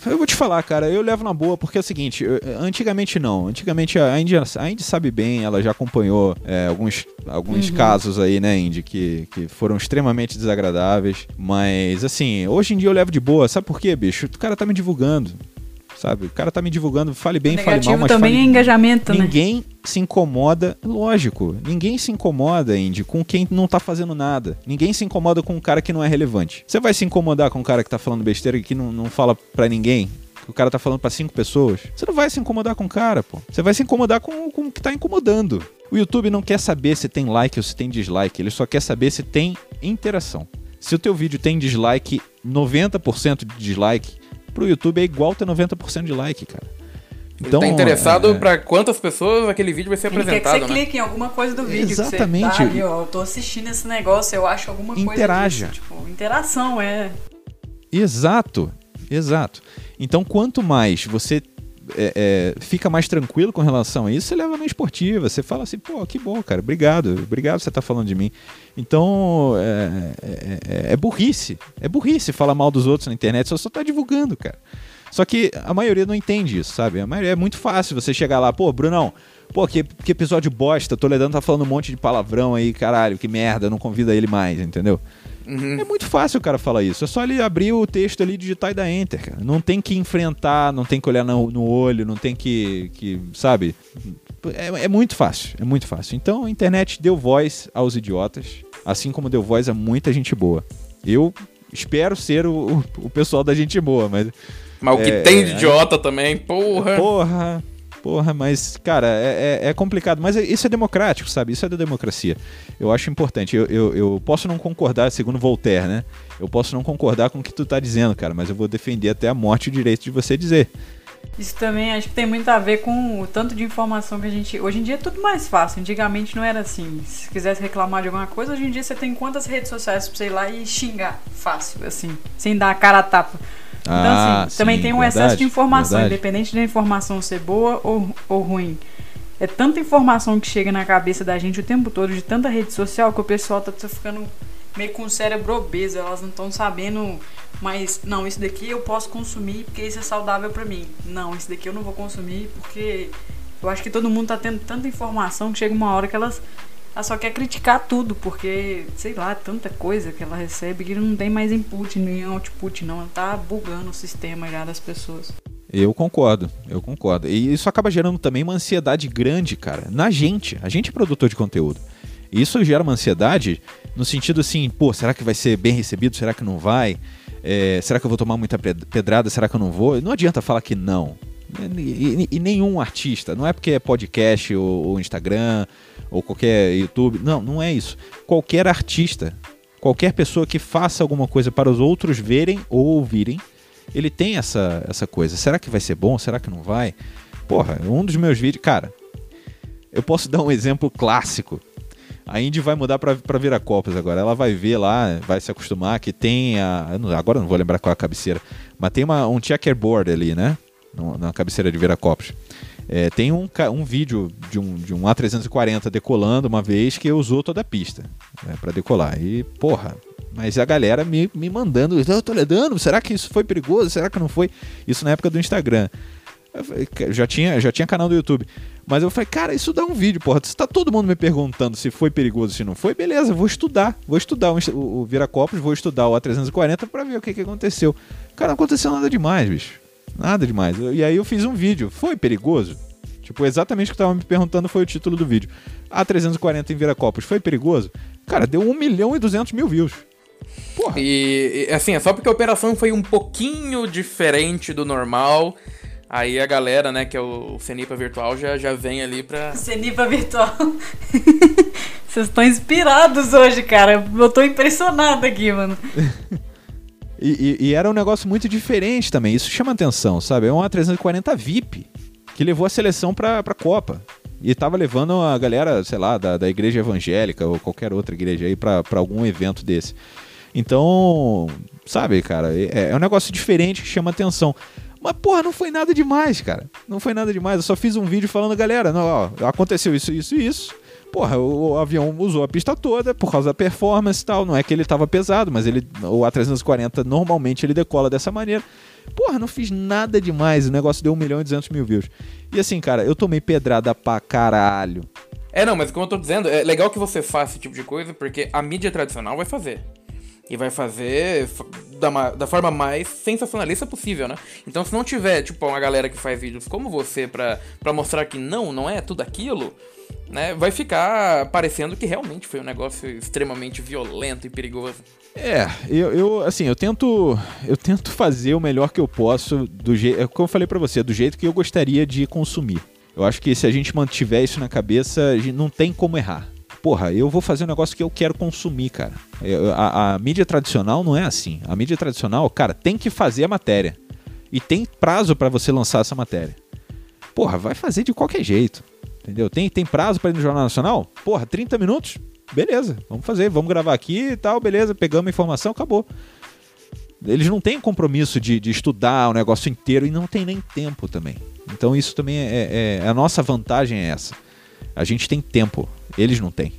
eu vou te falar, cara, eu levo na boa, porque é o seguinte, eu, antigamente não. Antigamente a Indy, a Indy sabe bem, ela já acompanhou é, alguns, alguns uhum. casos aí, né, Indy, que, que foram extremamente desagradáveis. Mas, assim, hoje em dia eu levo de boa. Sabe por quê, bicho? O cara tá me divulgando sabe? O cara tá me divulgando, fale bem, fale mal, mas também fale... é engajamento, ninguém né? Ninguém se incomoda, lógico, ninguém se incomoda, Indy, com quem não tá fazendo nada. Ninguém se incomoda com um cara que não é relevante. Você vai se incomodar com um cara que tá falando besteira e que não, não fala pra ninguém? Que o cara tá falando para cinco pessoas. Você não vai se incomodar com o cara, pô. Você vai se incomodar com, com o que tá incomodando. O YouTube não quer saber se tem like ou se tem dislike, ele só quer saber se tem interação. Se o teu vídeo tem dislike, 90% de dislike, pro YouTube é igual ter 90% de like, cara. Então, Ele tá interessado é... para quantas pessoas aquele vídeo vai ser Ele apresentado, quer que você né? clique em alguma coisa do vídeo. Exatamente. Que você tá ali, ó, eu tô assistindo esse negócio, eu acho alguma coisa Interaja. Disso, tipo, interação, é. Exato, exato. Então, quanto mais você é, é, fica mais tranquilo com relação a isso, você leva na esportiva, você fala assim, pô, que bom, cara, obrigado, obrigado você tá falando de mim. Então, é, é, é, é, burrice, é burrice falar mal dos outros na internet, você só está divulgando, cara. Só que a maioria não entende isso, sabe? A maioria é muito fácil você chegar lá, pô, Brunão, pô, que, que episódio bosta, Toledano tá falando um monte de palavrão aí, caralho, que merda, não convida ele mais, entendeu? Uhum. É muito fácil o cara falar isso. É só ele abrir o texto ali, digitar e dar enter, cara. Não tem que enfrentar, não tem que olhar no, no olho, não tem que, que sabe? É, é, muito fácil, é muito fácil. Então a internet deu voz aos idiotas, assim como deu voz a muita gente boa. Eu espero ser o, o, o pessoal da gente boa, mas. Mas o que é, tem de idiota também, porra. Porra. Porra, mas, cara, é, é, é, complicado. Mas isso é democrático, sabe? Isso é da democracia. Eu acho importante. Eu, eu, eu, posso não concordar, segundo Voltaire, né? Eu posso não concordar com o que tu tá dizendo, cara, mas eu vou defender até a morte o direito de você dizer. Isso também acho que tem muito a ver com o tanto de informação que a gente. Hoje em dia é tudo mais fácil. Antigamente não era assim. Se quisesse reclamar de alguma coisa, hoje em dia você tem quantas redes sociais pra você ir lá e xingar fácil, assim, sem dar a cara a tapa. Então, ah, assim, sim, também tem um verdade, excesso de informação, verdade. independente da informação ser boa ou, ou ruim. É tanta informação que chega na cabeça da gente o tempo todo, de tanta rede social, que o pessoal tá ficando meio com o cérebro obeso. Elas não estão sabendo, mas não, isso daqui eu posso consumir porque isso é saudável para mim. Não, isso daqui eu não vou consumir porque eu acho que todo mundo tá tendo tanta informação que chega uma hora que elas ela só quer criticar tudo, porque, sei lá, tanta coisa que ela recebe que não tem mais input nem output, não. Ela tá bugando o sistema já das pessoas. Eu concordo, eu concordo. E isso acaba gerando também uma ansiedade grande, cara, na gente. A gente é produtor de conteúdo. Isso gera uma ansiedade no sentido assim, pô, será que vai ser bem recebido? Será que não vai? É, será que eu vou tomar muita pedrada? Será que eu não vou? Não adianta falar que não. E, e, e nenhum artista, não é porque é podcast ou, ou Instagram ou qualquer YouTube. Não, não é isso. Qualquer artista, qualquer pessoa que faça alguma coisa para os outros verem ou ouvirem, ele tem essa, essa coisa. Será que vai ser bom? Será que não vai? Porra, um dos meus vídeos. Cara, eu posso dar um exemplo clássico. A Indy vai mudar para Viracopos agora. Ela vai ver lá, vai se acostumar que tem a. Agora não vou lembrar qual é a cabeceira. Mas tem uma, um checkerboard ali, né? Na cabeceira de Viracopos. É, tem um, um vídeo de um, de um A340 decolando uma vez que usou toda a pista né, para decolar. E, porra, mas a galera me, me mandando, eu tô ledando, será que isso foi perigoso? Será que não foi? Isso na época do Instagram. Já, tinha, já tinha canal do YouTube. Mas eu falei, cara, isso dá um vídeo, porra. Se tá todo mundo me perguntando se foi perigoso, se não foi, beleza, vou estudar. Vou estudar o, o, o Viracopos, vou estudar o A340 para ver o que, que aconteceu. Cara, não aconteceu nada demais, bicho. Nada demais. E aí eu fiz um vídeo. Foi perigoso? Tipo, exatamente o que tava me perguntando foi o título do vídeo. A340 em Viracopos foi perigoso? Cara, deu 1 milhão e 200 mil views. Porra. E, assim, é só porque a operação foi um pouquinho diferente do normal. Aí a galera, né, que é o Cenipa Virtual, já, já vem ali pra. *laughs* Cenipa Virtual. *laughs* Vocês estão inspirados hoje, cara. Eu tô impressionado aqui, mano. *laughs* e, e, e, era um negócio muito diferente também. Isso chama atenção, sabe? É uma 340 VIP que levou a seleção pra, pra Copa. E tava levando a galera, sei lá, da, da igreja evangélica ou qualquer outra igreja aí pra, pra algum evento desse. Então, sabe, cara, é, é um negócio diferente que chama atenção. Mas, porra, não foi nada demais, cara. Não foi nada demais. Eu só fiz um vídeo falando, galera, não, ó, aconteceu isso, isso e isso. Porra, o, o, avião usou a pista toda por causa da performance e tal. Não é que ele tava pesado, mas ele, o A340 normalmente ele decola dessa maneira. Porra, não fiz nada demais. O negócio deu 1 milhão e 200 mil views. E assim, cara, eu tomei pedrada pra caralho. É, não, mas como eu tô dizendo, é legal que você faça esse tipo de coisa, porque a mídia tradicional vai fazer. E vai fazer da, da forma mais sensacionalista possível, né? Então, se não tiver, tipo, uma galera que faz vídeos como você pra, mostrar que não, não é tudo aquilo, né? Vai ficar parecendo que realmente foi um negócio extremamente violento e perigoso. É, eu, eu assim, eu tento eu tento fazer o melhor que eu posso do jeito, é como eu falei para você, do jeito que eu gostaria de consumir. Eu acho que se a gente mantiver isso na cabeça, não tem como errar porra, eu vou fazer um negócio que eu quero consumir, cara. a, a, mídia tradicional não é assim. A mídia tradicional, cara, tem que fazer a matéria. E tem prazo para você lançar essa matéria. Porra, vai fazer de qualquer jeito. Entendeu? Tem, tem prazo para ir no Jornal Nacional? Porra, 30 minutos? Beleza, vamos fazer, vamos gravar aqui e tal, beleza, pegamos a informação, acabou. Eles não têm compromisso de, de estudar o negócio inteiro e não tem nem tempo também. Então isso também é, é, é a nossa vantagem é essa. A gente tem tempo, eles não têm.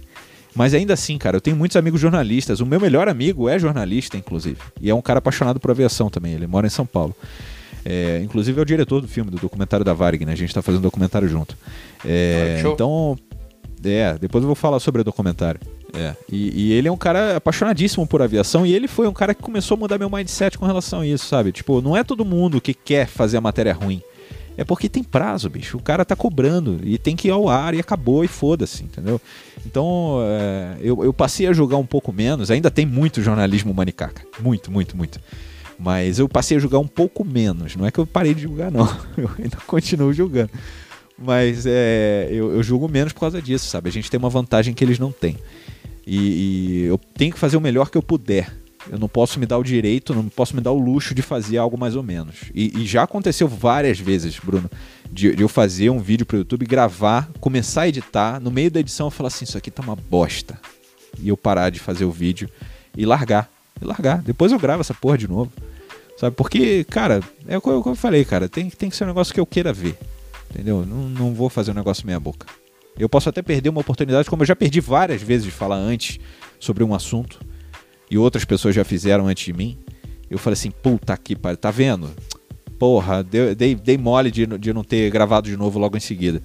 Mas ainda assim, cara, eu tenho muitos amigos jornalistas. O meu melhor amigo é jornalista, inclusive. E é um cara apaixonado por aviação também. Ele mora em São Paulo. É, inclusive é o diretor do filme, do documentário da Varg, né? A gente está fazendo um documentário junto. É, então, é, depois eu vou falar sobre o documentário. É, e, e, ele é um cara apaixonadíssimo por aviação e ele foi um cara que começou a mudar meu mindset com relação a isso, sabe? Tipo, não é todo mundo que quer fazer a matéria ruim. É porque tem prazo, bicho. O cara tá cobrando e tem que ir ao ar e acabou e foda-se, entendeu? Então é, eu, eu passei a jogar um pouco menos. Ainda tem muito jornalismo manicaca. Muito, muito, muito. Mas eu passei a jogar um pouco menos. Não é que eu parei de julgar, não. *laughs* Eu ainda continuo julgando. Mas é, eu, eu julgo menos por causa disso, sabe? A gente tem uma vantagem que eles não têm. E, e eu tenho que fazer o melhor que eu puder eu não posso me dar o direito, não posso me dar o luxo de fazer algo mais ou menos. E, e já aconteceu várias vezes, Bruno, de, de eu fazer um vídeo pro YouTube, gravar, começar a editar, no meio da edição eu falar assim, isso aqui tá uma bosta. E eu parar de fazer o vídeo e largar. E largar. Depois eu gravo essa porra de novo. Sabe? Porque, cara, é o que eu falei, cara, tem, tem que ser um negócio que eu queira ver. Entendeu? Não, não vou fazer um negócio meia boca. Eu posso até perder uma oportunidade, como eu já perdi várias vezes de falar antes sobre um assunto e outras pessoas já fizeram antes de mim, eu falei assim, puta que pariu, tá vendo? Porra, dei, dei, dei mole de, de não ter gravado de novo logo em seguida.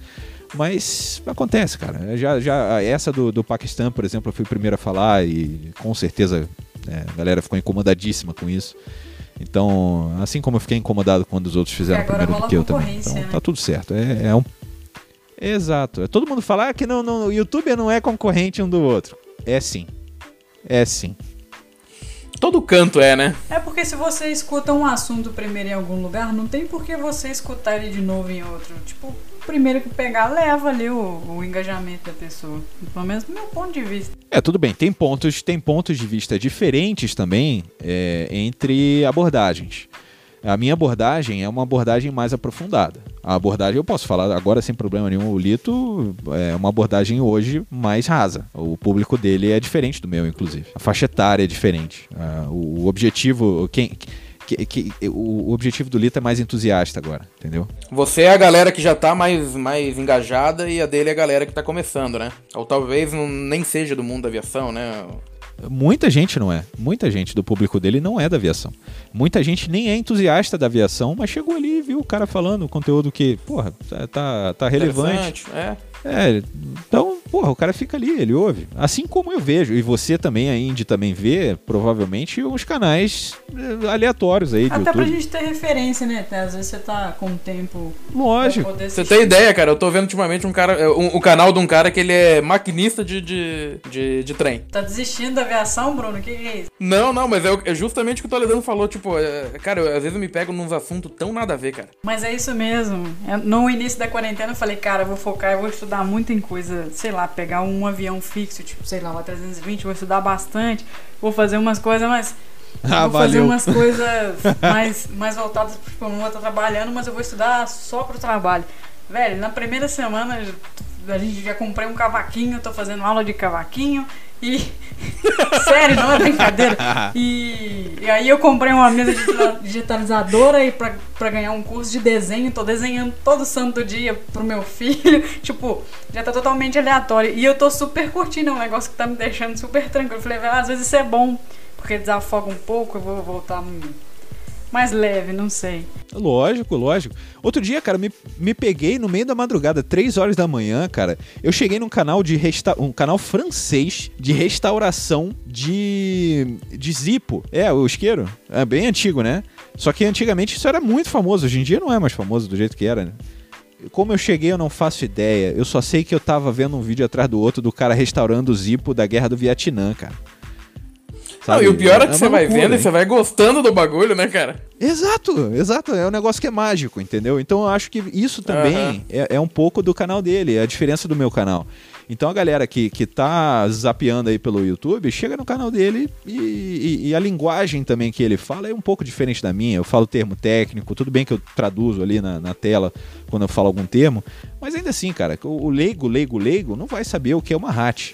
Mas acontece, cara. Já, já, essa do, do Paquistão, por exemplo, eu fui o primeiro a falar e com certeza é, a galera ficou incomodadíssima com isso. Então, assim como eu fiquei incomodado quando os outros fizeram primeiro do que eu também. Então, né? tá tudo certo. É, é um. Exato. Todo mundo fala ah, que não, não, o YouTube não é concorrente um do outro. É sim. É sim. Todo canto é, né? É porque se você escuta um assunto primeiro em algum lugar, não tem por que você escutar ele de novo em outro. Tipo, o primeiro que pegar leva ali o, o engajamento da pessoa. Pelo menos do meu ponto de vista. É, tudo bem. Tem pontos, tem pontos de vista diferentes também é, entre abordagens. A minha abordagem é uma abordagem mais aprofundada. A abordagem, eu posso falar agora sem problema nenhum, o Lito é uma abordagem hoje mais rasa. O público dele é diferente do meu, inclusive. A faixa etária é diferente. o objetivo. Quem, que, que, o objetivo do Lito é mais entusiasta agora, entendeu? Você é a galera que já tá mais, mais engajada e a dele é a galera que tá começando, né? Ou talvez não, nem seja do mundo da aviação, né? Muita gente não é. Muita gente do público dele não é da aviação. Muita gente nem é entusiasta da aviação, mas chegou ali e viu o cara falando conteúdo que, porra, tá, tá, tá relevante. É. É, então porra, o cara fica ali, ele ouve. Assim como eu vejo, e você também, a Indy, também vê, provavelmente, os canais eh, aleatórios aí de Até pra YouTube. gente ter referência, né? Até Às vezes você tá com tempo. pra Lógico. Você tem ideia, cara? Eu tô vendo ultimamente um cara. Um, o canal de um cara que ele é maquinista de, de, de, de trem. Tá desistindo da aviação, Bruno? O que, que é isso? Não, não, mas é, é justamente o que o Toledano falou. Tipo, é, cara, eu- às vezes eu me pego nos assuntos tão nada a ver, cara. Mas é isso mesmo. É, No início da quarentena eu falei, cara, eu vou focar, eu vou estudar muito em coisa, sei lá, pegar um avião fixo, tipo, sei lá, o A320, vou estudar bastante, vou fazer umas coisas mais. *laughs* Ah, vou fazer valeu. umas coisas *laughs* mais, mais voltadas, tipo, eu não vou estar trabalhando, mas eu vou estudar só pro trabalho. Velho, na primeira semana a gente já comprei um cavaquinho, tô fazendo aula de cavaquinho e. *laughs* Sério, não é brincadeira. *laughs* E, e aí eu comprei uma mesa digita- digitalizadora e pra, pra ganhar um curso de desenho, tô desenhando todo santo dia pro meu filho. *laughs* Tipo, já tá totalmente aleatório. E eu tô super curtindo, é um negócio que tá me deixando super tranquilo. Eu falei, "Ah, às vezes isso é bom, porque desafoga um pouco, eu vou voltar mais leve, não sei. Lógico, lógico. Outro dia, cara, me, me peguei no meio da madrugada, 3 horas da manhã, cara. Eu cheguei num canal de resta um canal francês de restauração de de Zippo. É, o isqueiro. É bem antigo, né? Só que antigamente isso era muito famoso. Hoje em dia não é mais famoso do jeito que era, né? Como eu cheguei, eu não faço ideia. Eu só sei que eu tava vendo um vídeo atrás do outro do cara restaurando o Zippo da Guerra do Vietnã, cara. Não, e o pior é que uma você vai loucura, vendo e hein? você vai gostando do bagulho, né, cara? Exato, exato. É um negócio que é mágico, entendeu? Então eu acho que isso também é, é um pouco do canal dele, é a diferença do meu canal. Então a galera que, que tá zapeando aí pelo YouTube, chega no canal dele e, e- e a linguagem também que ele fala é um pouco diferente da minha. Eu falo termo técnico, tudo bem que eu traduzo ali na, na tela quando eu falo algum termo, mas ainda assim, cara, o, o leigo, leigo, leigo não vai saber o que é uma RAT.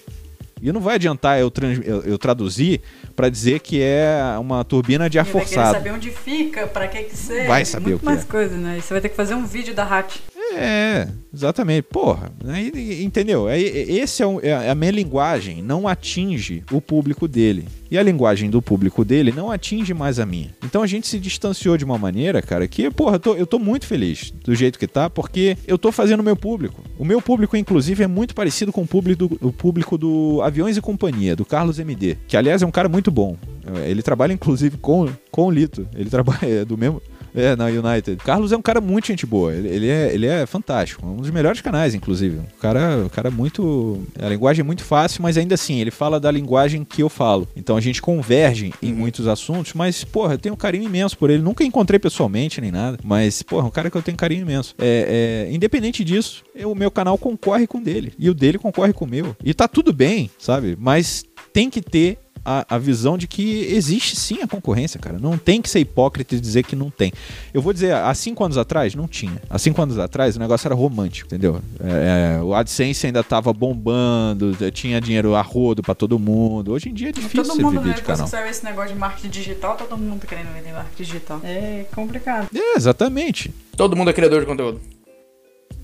E não vai adiantar eu, trans- eu- eu traduzir para dizer que é uma turbina de ar E vai forçado. saber onde fica, pra que que serve. Vai saber Muito o que mais é. coisas, né? E Você vai ter que fazer um vídeo da Hat. É, exatamente. Porra, aí, entendeu? Aí, esse é, o- é a minha linguagem, não atinge o público dele. E a linguagem do público dele não atinge mais a minha. Então a gente se distanciou de uma maneira, cara, que, porra, eu tô, eu tô muito feliz do jeito que tá, porque eu tô fazendo o meu público. O meu público, inclusive, é muito parecido com o público do, o público do Aviões e Companhia, do Carlos MD, que aliás é um cara muito bom. Ele trabalha, inclusive, com, com o Lito. Ele trabalha *laughs* é, do mesmo. É, na United. Carlos é um cara muito gente boa. Ele, ele é, ele é fantástico. Um dos melhores canais, inclusive. O cara, o cara é muito. A linguagem é muito fácil, mas ainda assim, ele fala da linguagem que eu falo. Então a gente converge em muitos assuntos, mas, porra, eu tenho um carinho imenso por ele. Nunca encontrei pessoalmente nem nada. Mas, porra, é um cara que eu tenho carinho imenso. É, é, independente disso, o meu canal concorre com o dele. E o dele concorre com o meu. E tá tudo bem, sabe? Mas tem que ter a, a visão de que existe sim a concorrência, cara. Não tem que ser hipócrita e dizer que não tem. Eu vou dizer, há cinco anos atrás, não tinha. Há cinco anos atrás, o negócio era romântico, entendeu? É, é, o AdSense ainda tava bombando, tinha dinheiro a rodo pra todo mundo. Hoje em dia é difícil todo você mundo, viver né? de Depois canal. saiu esse negócio de marketing digital, todo mundo tá querendo vender marketing digital. É complicado. É, exatamente. Todo mundo é criador de conteúdo.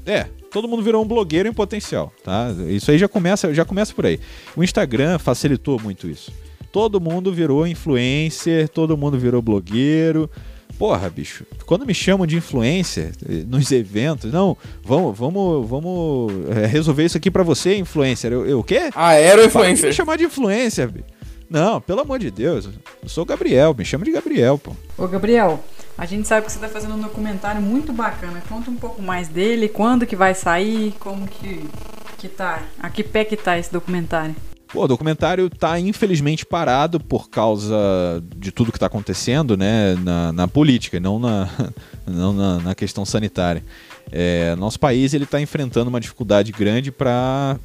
É, todo mundo virou um blogueiro em potencial, tá? Isso aí já começa, já começa por aí. O Instagram facilitou muito isso. Todo mundo virou influencer, todo mundo virou blogueiro. Porra, bicho, quando me chamam de influencer eh, nos eventos, não, vamos, vamos, vamos eh, resolver isso aqui pra você, influencer. Eu, eu o quê? Ah, era o Para de me influencer. chamar de influencer, bicho. Não, pelo amor de Deus. Eu sou o Gabriel, me chama de Gabriel, pô. Ô, Gabriel, a gente sabe que você tá fazendo um documentário muito bacana. Conta um pouco mais dele, quando que vai sair, como que, que tá, a que pé que tá esse documentário. Pô, o documentário tá infelizmente parado por causa de tudo que tá acontecendo, né, na, na política, não na, *laughs* não na, na questão sanitária. É, nosso país ele está enfrentando uma dificuldade grande para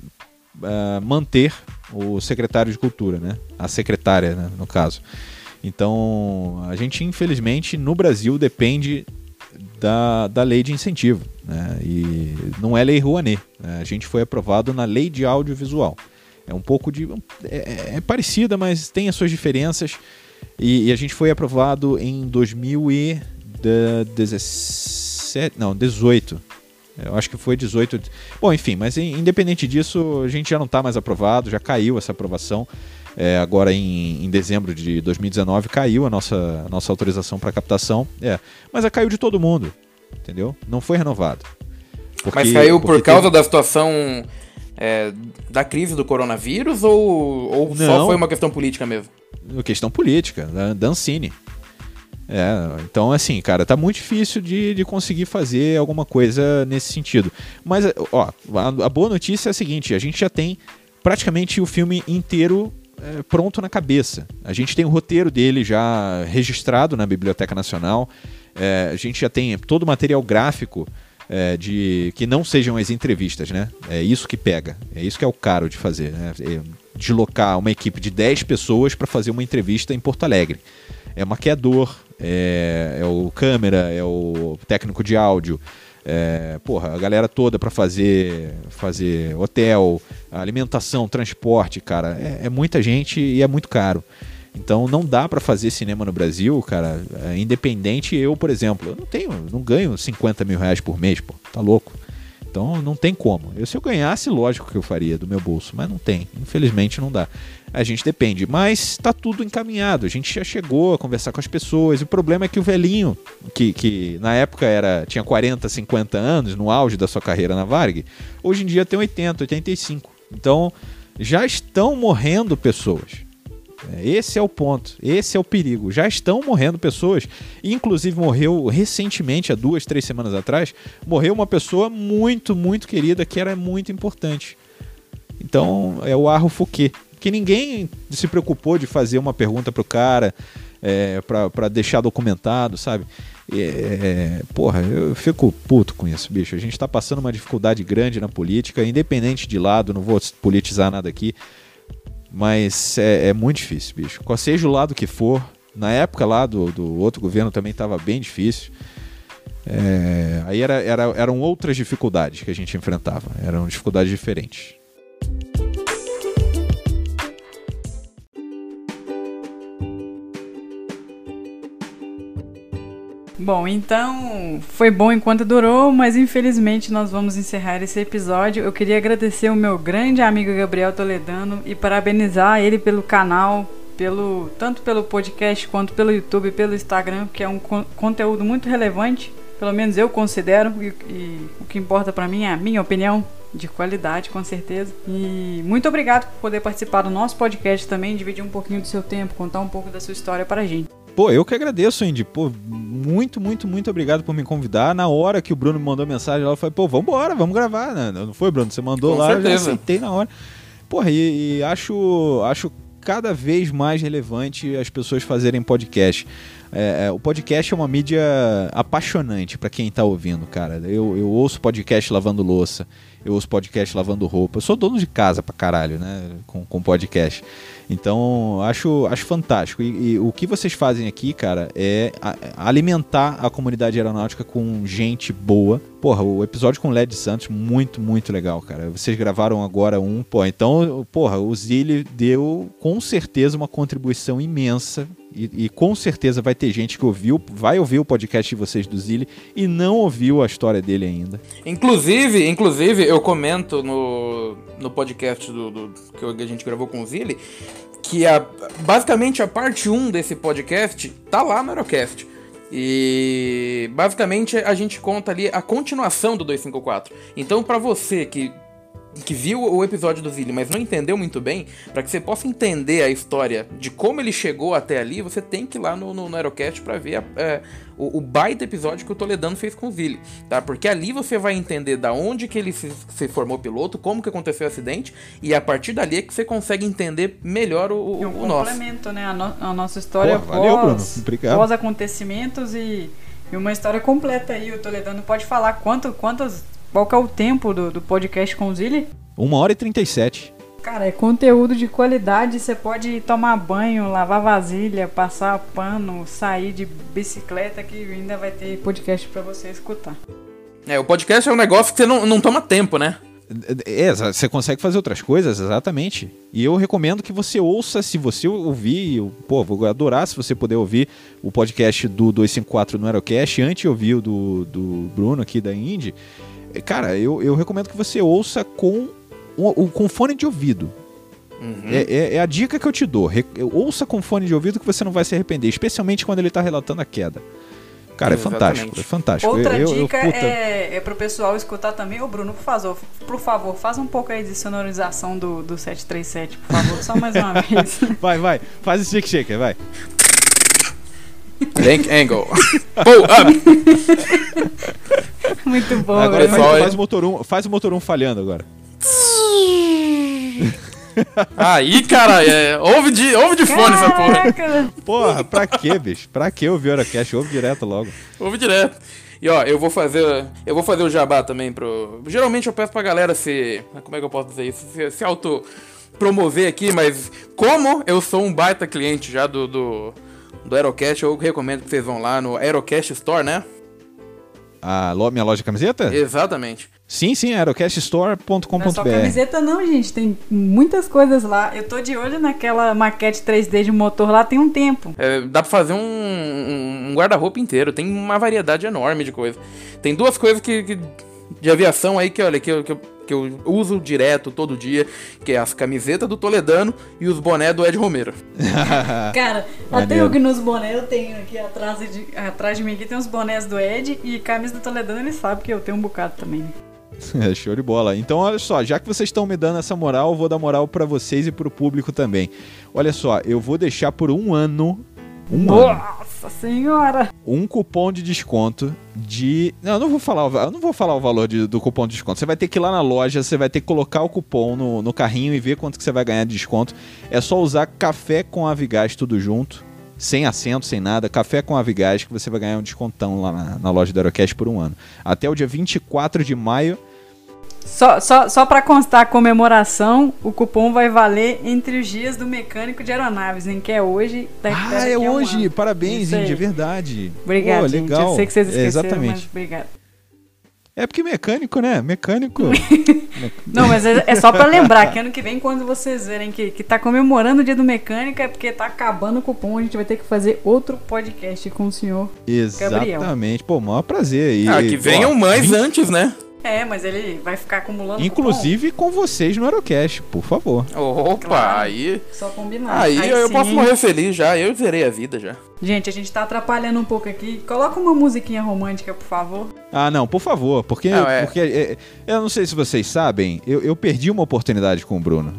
manter o secretário de cultura, né, a secretária, né, no caso. Então, a gente infelizmente no Brasil depende da, da lei de incentivo, né, e não é lei Rouanet. Né, a gente foi aprovado na lei de audiovisual. É um pouco de. É, é parecida, mas tem as suas diferenças. E, e a gente foi aprovado em 2017. Não, 18. Eu acho que foi 18. Bom, enfim, mas in- independente disso, a gente já não está mais aprovado, já caiu essa aprovação. É, agora em, em dezembro de 2019 caiu a nossa, a nossa autorização para captação. É, mas a caiu de todo mundo, entendeu? Não foi renovado. Mas Porque- caiu por causa teve- da situação é, da crise do coronavírus ou, ou só Não. foi uma questão política mesmo? questão política, da da Ancine. É, então assim, cara, tá muito difícil de, de conseguir fazer alguma coisa nesse sentido. Mas, ó, a, a boa notícia é a seguinte: a gente já tem praticamente o filme inteiro é, pronto na cabeça. A gente tem o roteiro dele já registrado na Biblioteca Nacional. É, a gente já tem todo o material gráfico é, de que não sejam as entrevistas, né? É isso que pega. É isso que é o caro de fazer, né? É deslocar uma equipe de 10 pessoas para fazer uma entrevista em Porto Alegre. É maquiador, é, é o câmera, é o técnico de áudio, é, porra, a galera toda para fazer fazer hotel, alimentação, transporte, cara, é, é muita gente e é muito caro. Então não dá para fazer cinema no Brasil, cara, é, independente. Eu, por exemplo, eu não tenho, não ganho 50 mil reais por mês, pô, tá louco. Então não tem como. Eu, se eu ganhasse, lógico que eu faria do meu bolso, mas não tem. Infelizmente não dá. A gente depende. Mas tá tudo encaminhado. A gente já chegou a conversar com as pessoas. O problema é que o velhinho, que, que na época era tinha 40, 50 anos, no auge da sua carreira na Varg, hoje em dia tem 80, 85. Então já estão morrendo pessoas. É, Esse é o ponto, esse é o perigo. Já estão morrendo pessoas. Inclusive morreu recentemente, há duas, três semanas atrás, morreu uma pessoa muito, muito querida que era muito importante. Então é o Arro Fouquet, que ninguém se preocupou de fazer uma pergunta pro cara é, para deixar documentado, sabe? É, é, porra, eu fico puto com isso, bicho. A gente tá passando uma dificuldade grande na política, independente de lado, não vou politizar nada aqui. Mas é, é muito difícil, bicho. Seja o lado que for, na época lá do, do outro governo também estava bem difícil. É, aí era, era, eram outras dificuldades que a gente enfrentava, eram dificuldades diferentes. Bom, então foi bom enquanto durou, mas infelizmente nós vamos encerrar esse episódio. Eu queria agradecer o meu grande amigo Gabriel Toledano e parabenizar ele pelo canal, pelo tanto pelo podcast quanto pelo YouTube, pelo Instagram, que é um con- conteúdo muito relevante. Pelo menos eu considero e, e o que importa pra mim é a minha opinião de qualidade, com certeza. E muito obrigado por poder participar do nosso podcast também, dividir um pouquinho do seu tempo, contar um pouco da sua história para a gente. Pô, eu que agradeço, Andy. Pô, muito, muito, muito obrigado por me convidar. Na hora que o Bruno me mandou mensagem lá, eu falei, pô, vambora, vamos gravar, né? Não foi, Bruno? Você mandou Com lá, eu já certeza. aceitei na hora. Porra, e, e acho, acho cada vez mais relevante as pessoas fazerem podcast. É, é, o podcast é uma mídia apaixonante pra quem tá ouvindo, cara. Eu, eu ouço podcast lavando louça, eu ouço podcast lavando roupa. Eu sou dono de casa pra caralho, né? Com, com podcast. Então, acho, acho fantástico. E, e o que vocês fazem aqui, cara, é a- alimentar a comunidade aeronáutica com gente boa. Porra, o episódio com o Led Santos, muito, muito legal, cara. Vocês gravaram agora um, pô, então, porra, o Zilli deu com certeza uma contribuição imensa. E, e com certeza vai ter gente que ouviu, vai ouvir o podcast de vocês do Zilli e não ouviu a história dele ainda. Inclusive, inclusive, eu comento no, no podcast do, do- que a gente gravou com o Zilli que a, basicamente a parte 1 desse podcast tá lá no Aerocast. E basicamente a gente conta ali a continuação do 254. Então, pra você que que viu o episódio do Zilli, mas não entendeu muito bem, pra que você possa entender a história de como ele chegou até ali, você tem que ir lá no, no, no Aerocast pra ver a- é, o, o baita episódio que o Toledano fez com o Zilli, tá? Porque ali você vai entender da onde que ele se, se formou piloto, como que aconteceu o acidente, e a partir dali é que você consegue entender melhor o, o, E um o nosso. complemento, né? A, no- a nossa história Pô, valeu, pós, Bruno. Obrigado. pós acontecimentos e, e uma história completa aí. O Toledano pode falar quanto, quantas, qual que é o tempo do, do podcast com o Zilli? Uma hora e 37. Cara, é conteúdo de qualidade. Você pode tomar banho, lavar vasilha, passar pano, sair de bicicleta que ainda vai ter podcast pra você escutar. É, o podcast é um negócio que você não, não toma tempo, né? É, você consegue fazer outras coisas, exatamente. E eu recomendo que você ouça, se você ouvir, eu, pô, vou adorar se você puder ouvir o podcast do 254 no Aerocast, antes de ouvir o do, do Bruno aqui da Indy. Cara, eu, eu recomendo que você ouça com, o, o- com fone de ouvido. É, é- é a dica que eu te dou. Re- ouça com fone de ouvido que você não vai se arrepender, especialmente quando ele tá relatando a queda. Cara, é fantástico, é fantástico. Outra Eu- eu- eu, dica puta, é, é pro pessoal escutar também. Ô, Bruno, por favor, por favor, faz um pouco aí de sonorização do, do 737, por favor, só mais uma *laughs* vez. Vai, vai, faz esse shake shaker, vai. Bank Angle. *laughs* Pull up. Muito bom, agora velho. faz, pessoal, faz o motor 1, faz o motor 1 falhando agora. *laughs* Aí, cara, é, ouve, de, ouve de fone essa porra. Porra, pra quê, bicho? Pra que ouvir Oracast? Ouve direto logo. Ouve direto. E ó, eu vou fazer. Eu vou fazer o jabá também pro. Geralmente eu peço pra galera se. Como é que eu posso dizer isso? Se, se auto promover aqui, mas como eu sou um baita cliente já do. do do Aerocast, eu recomendo que vocês vão lá no Aerocast Store, né? A lo- minha loja de camiseta? Exatamente. Sim, sim, aerocaststore.com.br. Não é só camiseta não, gente. Tem muitas coisas lá. Eu tô de olho naquela maquete 3D de motor lá tem um tempo. É, dá pra fazer um, um- um guarda-roupa inteiro. Tem uma variedade enorme de coisas. Tem duas coisas que, que- de aviação aí que, olha, que eu, que, eu, que eu uso direto, todo dia, que é as camisetas do Toledano e os boné do Ed Romero. *laughs* Cara, até eu que nos bonés eu tenho aqui atrás de, atrás de mim aqui tem uns bonés do Ed e camisa do Toledano ele sabe que eu tenho um bocado também. É, *laughs* Show de bola. Então, olha só, já que vocês estão me dando essa moral, eu vou dar moral pra vocês e pro público também. Olha só, eu vou deixar por um ano, um ano, Nossa senhora! um cupom de desconto de. Não, eu não vou falar, eu não vou falar o valor de- do cupom de desconto. Você vai ter que ir lá na loja, você vai ter que colocar o cupom no, no carrinho e ver quanto que você vai ganhar de desconto. É só usar café com Avigás tudo junto. Sem acento, sem nada, café com Avigás, que você vai ganhar um descontão lá na, na loja da Aerocast por um ano. Até o dia 24 de maio. Só, só, só pra constar a comemoração, o cupom vai valer entre os dias do mecânico de aeronaves, em que é hoje. Ah, é um hoje! ano. Parabéns, aí. Indy, é verdade. Obrigado, Pô, gente. legal. Eu sei que vocês É, esqueceram, exatamente. mas obrigado. É porque mecânico, né? *laughs* Mecânico. Não, mas é, é só pra lembrar que ano que vem, quando vocês verem que, que tá comemorando o dia do mecânico, é porque tá acabando o cupom, a gente vai ter que fazer outro podcast com o senhor. Exatamente. Pô, maior prazer. E, ah, que venham mais antes, né? É, mas ele vai ficar acumulando Inclusive com vocês no Aerocast, por favor. Opa, Claro. aí. cupom. Só combinar. Aí, eu sim. posso morrer feliz já. Eu zerei a vida já. Gente, a gente tá atrapalhando um pouco aqui. Coloca uma musiquinha romântica, por favor. Ah, não, por favor, porque, Não, é. porque é, eu não sei se vocês sabem, eu, eu perdi uma oportunidade com o Bruno.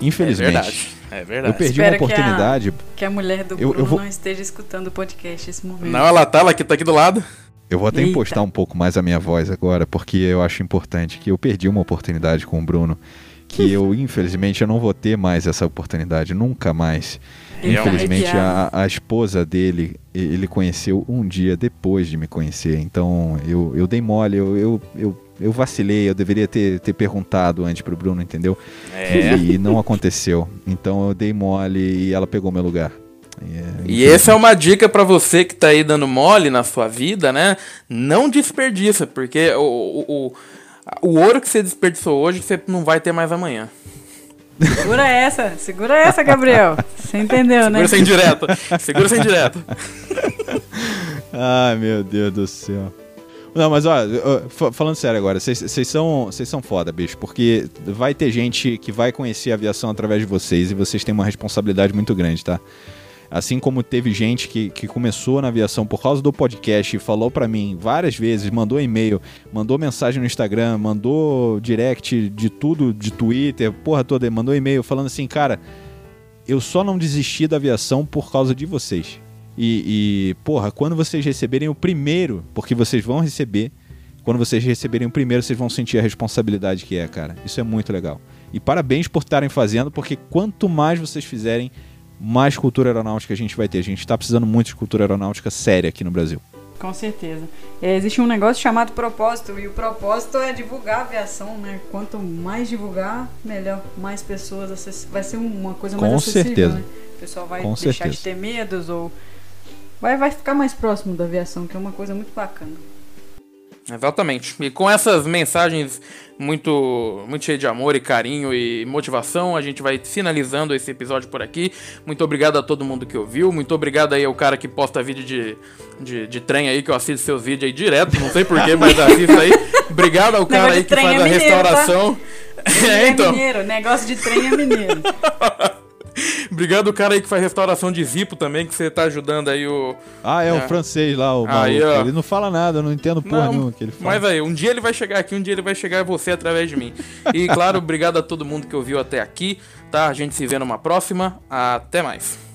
Infelizmente. É verdade. É eu verdade. perdi Espero uma que a- oportunidade. Que a mulher do Eu- eu Bruno vou- não esteja escutando o podcast nesse momento. Não, ela tá, ela que tá aqui do lado. Eu vou até Eita. impostar um pouco mais a minha voz agora, porque eu acho importante que eu perdi uma oportunidade com o Bruno, que eu, *laughs* infelizmente, eu não vou ter mais essa oportunidade, nunca mais. Ele tá Infelizmente, a, a esposa dele, ele conheceu um dia depois de me conhecer. Então, eu, eu dei mole, eu, eu, eu, eu vacilei, eu deveria ter, ter perguntado antes pro Bruno, entendeu? É. E não aconteceu. Então, eu dei mole e ela pegou meu lugar. É, E essa é uma dica pra você que tá aí dando mole na sua vida, né? Não desperdiça, porque o, o, o, o ouro que você desperdiçou hoje, você não vai ter mais amanhã. Segura essa, segura essa, Gabriel. Você entendeu, né? Segura sem direto. Segura sem direto. *laughs* Ai, meu Deus do céu. Não, mas ó, ó, fa- falando sério agora, vocês vocês são, vocês são foda, bicho, porque vai ter gente que vai conhecer a aviação através de vocês e vocês têm uma responsabilidade muito grande, tá? Assim como teve gente que, que começou na aviação por causa do podcast e falou pra mim várias vezes, mandou e-mail, mandou mensagem no Instagram, mandou direct de tudo, de Twitter, porra toda, mandou e-mail falando assim, cara, eu só não desisti da aviação por causa de vocês. E, e, porra, quando vocês receberem o primeiro, porque vocês vão receber, quando vocês receberem o primeiro, vocês vão sentir a responsabilidade que é, cara. Isso é muito legal. E parabéns por estarem fazendo, porque quanto mais vocês fizerem, mais cultura aeronáutica a gente vai ter. A gente tá precisando muito de cultura aeronáutica séria aqui no Brasil. Com certeza. É, existe um negócio chamado propósito, e o propósito é divulgar a aviação, né? Quanto mais divulgar, melhor. Mais pessoas acess... Vai ser uma coisa mais Com acessível, certeza. né? O pessoal vai Com deixar certeza. de ter medos ou. Vai, vai ficar mais próximo da aviação, que é uma coisa muito bacana. Exatamente. E com essas mensagens muito, muito cheias de amor e carinho e motivação, a gente vai finalizando esse episódio por aqui. Muito obrigado a todo mundo que ouviu. Muito obrigado aí ao cara que posta vídeo de, de, de trem aí, que eu assisto seus vídeos aí direto. Não sei porquê, *laughs* mas assisto aí. Obrigado ao cara aí que faz é a mineiro, restauração. *laughs* Trem É, então. mineiro, negócio de trem é mineiro. *laughs* Obrigado o cara aí que faz restauração de zipo também, que você tá ajudando aí o. Ah, é, É. o francês lá, o Aí, ó. Ele não fala nada, eu não entendo porra Não, nenhuma que ele fala. Mas aí, um dia ele vai chegar aqui, um dia ele vai chegar você através de mim. E claro, obrigado a todo mundo que ouviu até aqui, tá? A gente se vê numa próxima. Até mais.